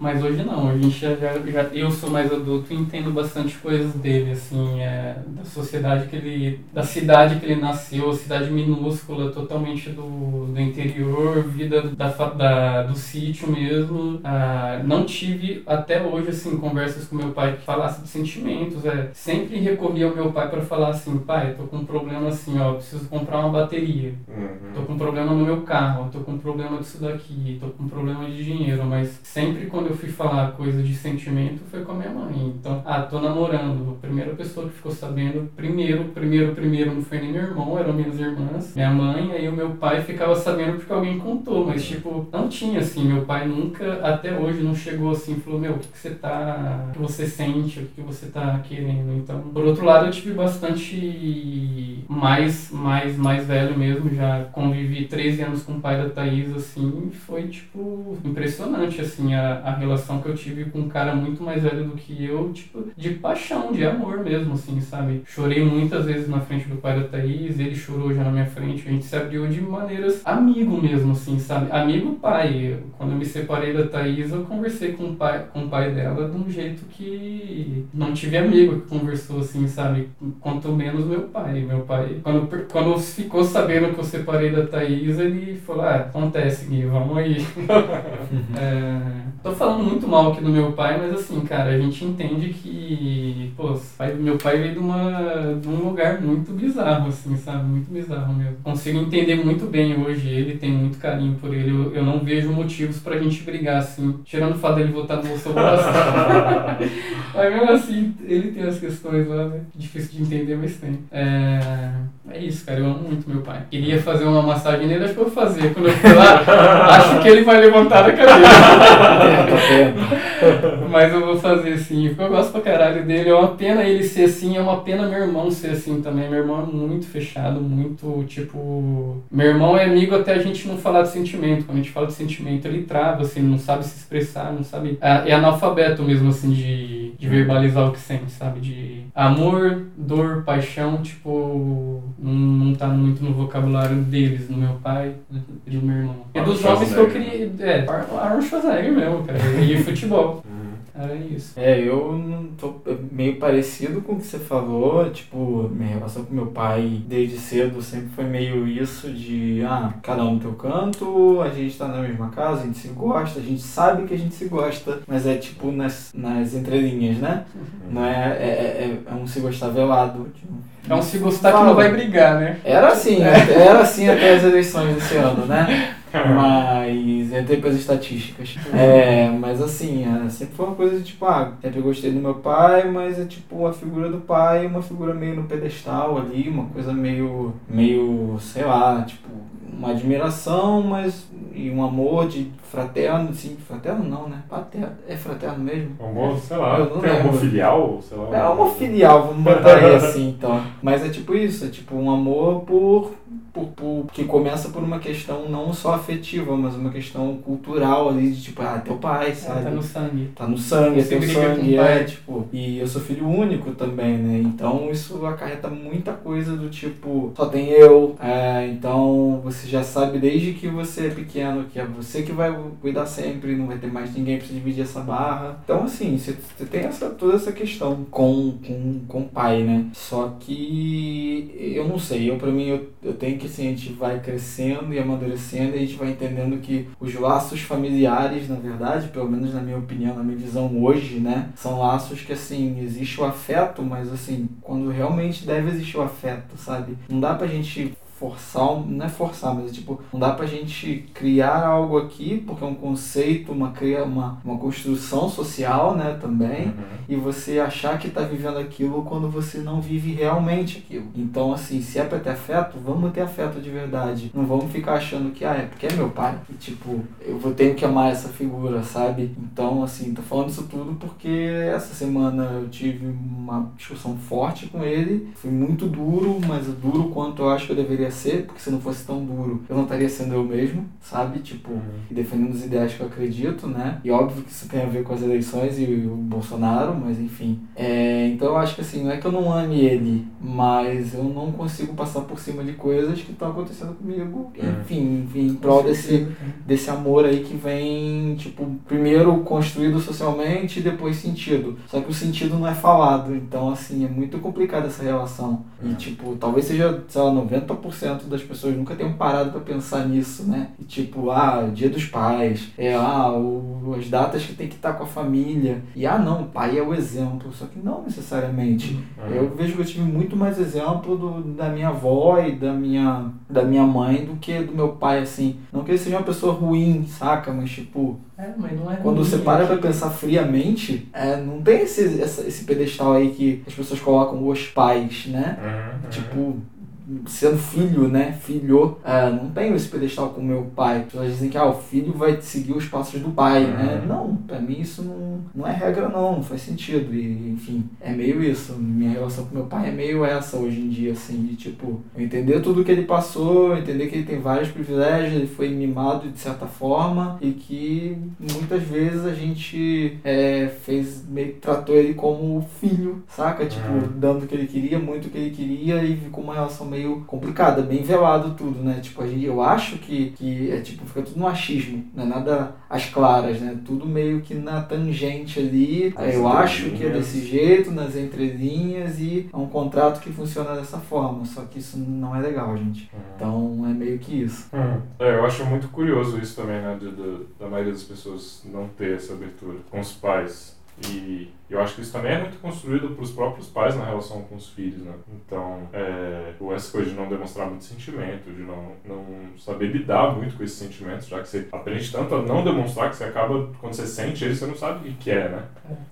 Mas hoje não, a gente já, já, eu sou mais adulto e entendo bastante coisas dele, assim, é, da sociedade que ele, da cidade que ele nasceu, cidade minúscula, totalmente do, do interior, vida da, da, do sítio mesmo. Ah, não tive até hoje, assim, conversas com meu pai que falassem de sentimentos, é, sempre recorri ao meu pai para falar assim, pai, tô com um problema assim, ó, preciso comprar uma bateria. Tô Uhum. com problema no meu carro, tô com problema disso daqui, tô com problema de dinheiro, mas sempre quando eu fui falar coisa de sentimento foi com a minha mãe. Então, ah, tô namorando. A primeira pessoa que ficou sabendo, primeiro, primeiro, primeiro, não foi nem meu irmão, eram minhas irmãs, minha mãe, aí o meu pai ficava sabendo porque alguém contou, mas tipo, não tinha assim, meu pai nunca, até hoje, não chegou assim e falou, meu, o que, que você tá, o que você sente, o que você tá querendo. Então, por outro lado, eu tive bastante mais, mais, mais velho mesmo, já convivi 13 anos com o pai da Thaís, assim, foi, tipo, impressionante, assim, a, a relação que eu tive com um cara muito mais velho do que eu, tipo, de paixão, de amor mesmo, assim, sabe? Chorei muitas vezes na frente do pai da Thaís, ele chorou já na minha frente, a gente se abriu de maneiras amigo mesmo, assim, sabe? Amigo pai. Quando eu me separei da Thaís, eu conversei com o pai, com o pai dela de um jeito que não tive amigo que conversou assim, sabe? Quanto menos meu pai. Meu pai, quando, quando ficou sabendo que eu separei da Thaís, ele falou: Ah, acontece, Gui, vamos aí. É, tô falando muito mal aqui do meu pai, mas assim, cara, a gente entende que, pô, pai, meu pai veio de, uma, de um lugar muito bizarro, assim, sabe? Muito bizarro mesmo. Consigo entender muito bem hoje ele, tenho muito carinho por ele. Eu, eu não vejo motivos pra gente brigar, assim, tirando o fato dele votar no Bolsonaro. mas mesmo assim, ele tem as questões lá, né? Difícil de entender, mas tem. É, é isso, cara, eu amo muito meu pai. Queria fazer uma massagem nele, acho que eu vou fazer. Quando eu for lá, acho que ele vai levantar da Mas eu vou fazer sim, porque eu gosto pra caralho dele. É uma pena ele ser assim, é uma pena meu irmão ser assim também. Meu irmão é muito fechado, muito tipo. Meu irmão é amigo até a gente não falar de sentimento. Quando a gente fala de sentimento, ele trava, assim, não sabe se expressar, não sabe. É, é analfabeto mesmo, assim, de, de verbalizar o que sente, sabe? De amor, dor, paixão, tipo. Não, não tá muito no vocabulário deles, no meu pai e do meu irmão. É dos jovens que eu queria. É, Arnold Schwarzenegger mesmo, cara. E futebol. Era isso. É, eu não tô é meio parecido com o que você falou, tipo, minha relação com meu pai desde cedo sempre foi meio isso de, ah, cada um no teu canto, a gente tá na mesma casa, a gente se gosta, a gente sabe que a gente se gosta, mas é tipo nas, nas entrelinhas, né? Não é, é, é, é um se gostar velado. Tipo, É um se gostar que não vai brigar, né? Era assim, era assim até as eleições desse ano, né? Mas entrei para as estatísticas. É, mas assim, é, sempre foi uma coisa de tipo, ah, sempre gostei do meu pai, mas é tipo a figura do pai, uma figura meio no pedestal ali, uma coisa meio, meio, sei lá, tipo, uma admiração, mas e um amor de fraterno, sim, fraterno não, né? Paterno, é fraterno mesmo? Amor, sei lá, tem amor filial, sei lá. É amor filial, vamos botar aí assim, então. Mas é tipo isso, é tipo um amor por, por, por- que começa por uma questão não só afetiva, mas uma questão cultural ali, de tipo, ah, teu pai, sabe? Tá no sangue. Tá no sangue, é Você teu briga com sangue, é, tipo. E eu sou filho único também, né? Então isso acarreta muita coisa do tipo, só tem eu, é, então você já sabe desde que você é pequeno que é você que vai cuidar sempre, não vai ter mais ninguém pra dividir essa barra. Então, assim, você, você tem essa, toda essa questão com, com, com o pai, né? Só que eu não sei, eu pra mim eu, eu tenho que assim, a gente vai crescendo e amadurecendo e a gente vai entendendo que os laços familiares, na verdade, pelo menos na minha opinião, na minha visão hoje, né, são laços que assim, existe o afeto, mas assim, quando realmente deve existir o afeto, sabe? Não dá pra gente forçar, não é forçar, mas é tipo, não dá pra gente criar algo aqui, porque é um conceito, uma, cria- uma, uma construção social, né, também, Uhum. e você achar que tá vivendo aquilo quando você não vive realmente aquilo. Então, assim, se é pra ter afeto, vamos ter afeto de verdade. Não vamos ficar achando que, ah, é porque é meu pai. E, tipo, eu vou ter que amar essa figura, sabe? Então, assim, tô falando isso tudo porque essa semana eu tive uma discussão forte com ele. Foi muito duro, mas duro quanto eu acho que eu deveria ser, porque se não fosse tão duro, eu não estaria sendo eu mesmo, sabe? Tipo, e defendendo os ideais que eu acredito, né? E óbvio que isso tem a ver com as eleições e o Bolsonaro, mas enfim. É, então eu acho que assim, não é que eu não ame ele, mas eu não consigo passar por cima de coisas que estão acontecendo comigo. Uhum. Enfim, enfim, em prol desse, desse amor aí que vem, tipo, primeiro construído socialmente e depois sentido. Só que o sentido não é falado, então assim, é muito complicada essa relação. E É. tipo, talvez seja, sei lá, 90% das pessoas nunca tenham parado pra pensar nisso, né? E tipo, ah, dia dos pais, é, ah, o, as datas que tem que estar com a família. E ah, não, o pai é o exemplo, só que não necessariamente. Uhum. Eu vejo que eu tive muito mais exemplo do, da minha avó e da minha, da minha mãe do que do meu pai, assim. Não que ele seja uma pessoa ruim, saca? Mas, tipo, É, mas não é quando você para é pra que- pensar friamente, é, não tem esse, essa- esse pedestal aí que as pessoas colocam os pais, né? Uhum. Tipo, sendo filho, né? Filho, ah, não tenho esse pedestal com meu pai. As pessoas dizem que ah, o filho vai seguir os passos do pai, né? Uhum. Não, pra mim isso não, não é regra não, não faz sentido. E, enfim, é meio isso. Minha relação com meu pai é meio essa hoje em dia, assim, de tipo, entender tudo que ele passou, entender que ele tem vários privilégios, ele foi mimado de certa forma e que muitas vezes a gente é, fez, meio que tratou ele como filho, saca? Tipo, Uhum. dando o que ele queria, muito o que ele queria e ficou uma relação meio complicada, bem velado tudo, né? Tipo, a gente, eu acho que, que é tipo, fica tudo no achismo, não é nada às claras, né? Tudo meio que na tangente ali. Nas eu acho que é desse jeito, nas entrelinhas e é um contrato que funciona dessa forma, só que isso não é legal, gente. Então é meio que isso. Hum. É, eu acho muito curioso isso também, né? de- de- da maioria das pessoas não ter essa abertura com os pais. E eu acho que isso também é muito construído para os próprios pais na relação com os filhos, né? Então, é, essa coisa de não demonstrar muito sentimento, de não, não saber lidar muito com esses sentimentos, já que você aprende tanto a não demonstrar que você acaba, quando você sente eles, você não sabe o que é, né?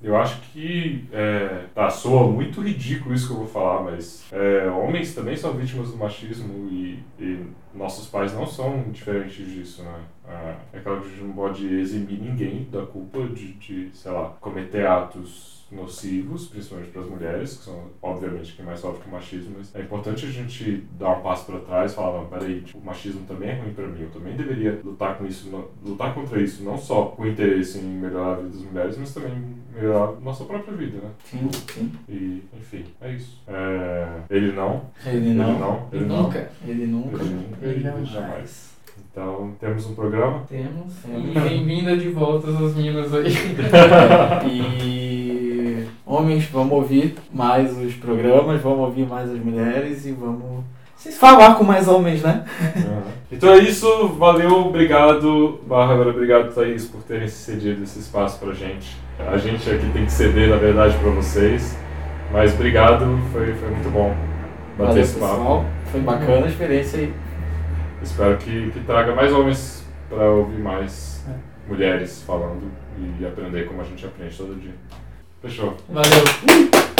Eu acho que, é, tá, soa muito ridículo isso que eu vou falar, mas é, homens também são vítimas do machismo e, e nossos pais não são diferentes disso, né? Ah, É claro que a gente não pode eximir ninguém da culpa de, de sei lá, cometer atos nocivos, principalmente para as mulheres, que são, obviamente, quem mais sofre com o machismo, mas é importante a gente dar um passo para trás e falar, não, peraí, tipo, o machismo também é ruim para mim, eu também deveria lutar com isso, não- lutar contra isso, não só com interesse em melhorar a vida das mulheres, mas também melhorar a nossa própria vida, né? Sim, sim. E, enfim, é isso. É, ele não, Ele ele não. não, ele não, Nunca. Ele nunca. ele nunca, Ele ele jamais. jamais. Então, temos um programa. Temos. Temos. E bem-vinda de volta aos meninos aí. E homens, vamos ouvir mais os programas, vamos ouvir mais as mulheres e vamos falar com mais homens, né? Então é isso, valeu, obrigado, Bárbara, obrigado, Thaís, por terem cedido esse espaço pra gente. A gente aqui tem que ceder, na verdade, pra vocês, mas obrigado, foi, foi muito bom bater Valeu, esse papo. pessoal. Foi bacana a experiência aí. Espero que, que traga mais homens pra ouvir mais É. mulheres falando e aprender como a gente aprende todo dia. Fechou. Valeu.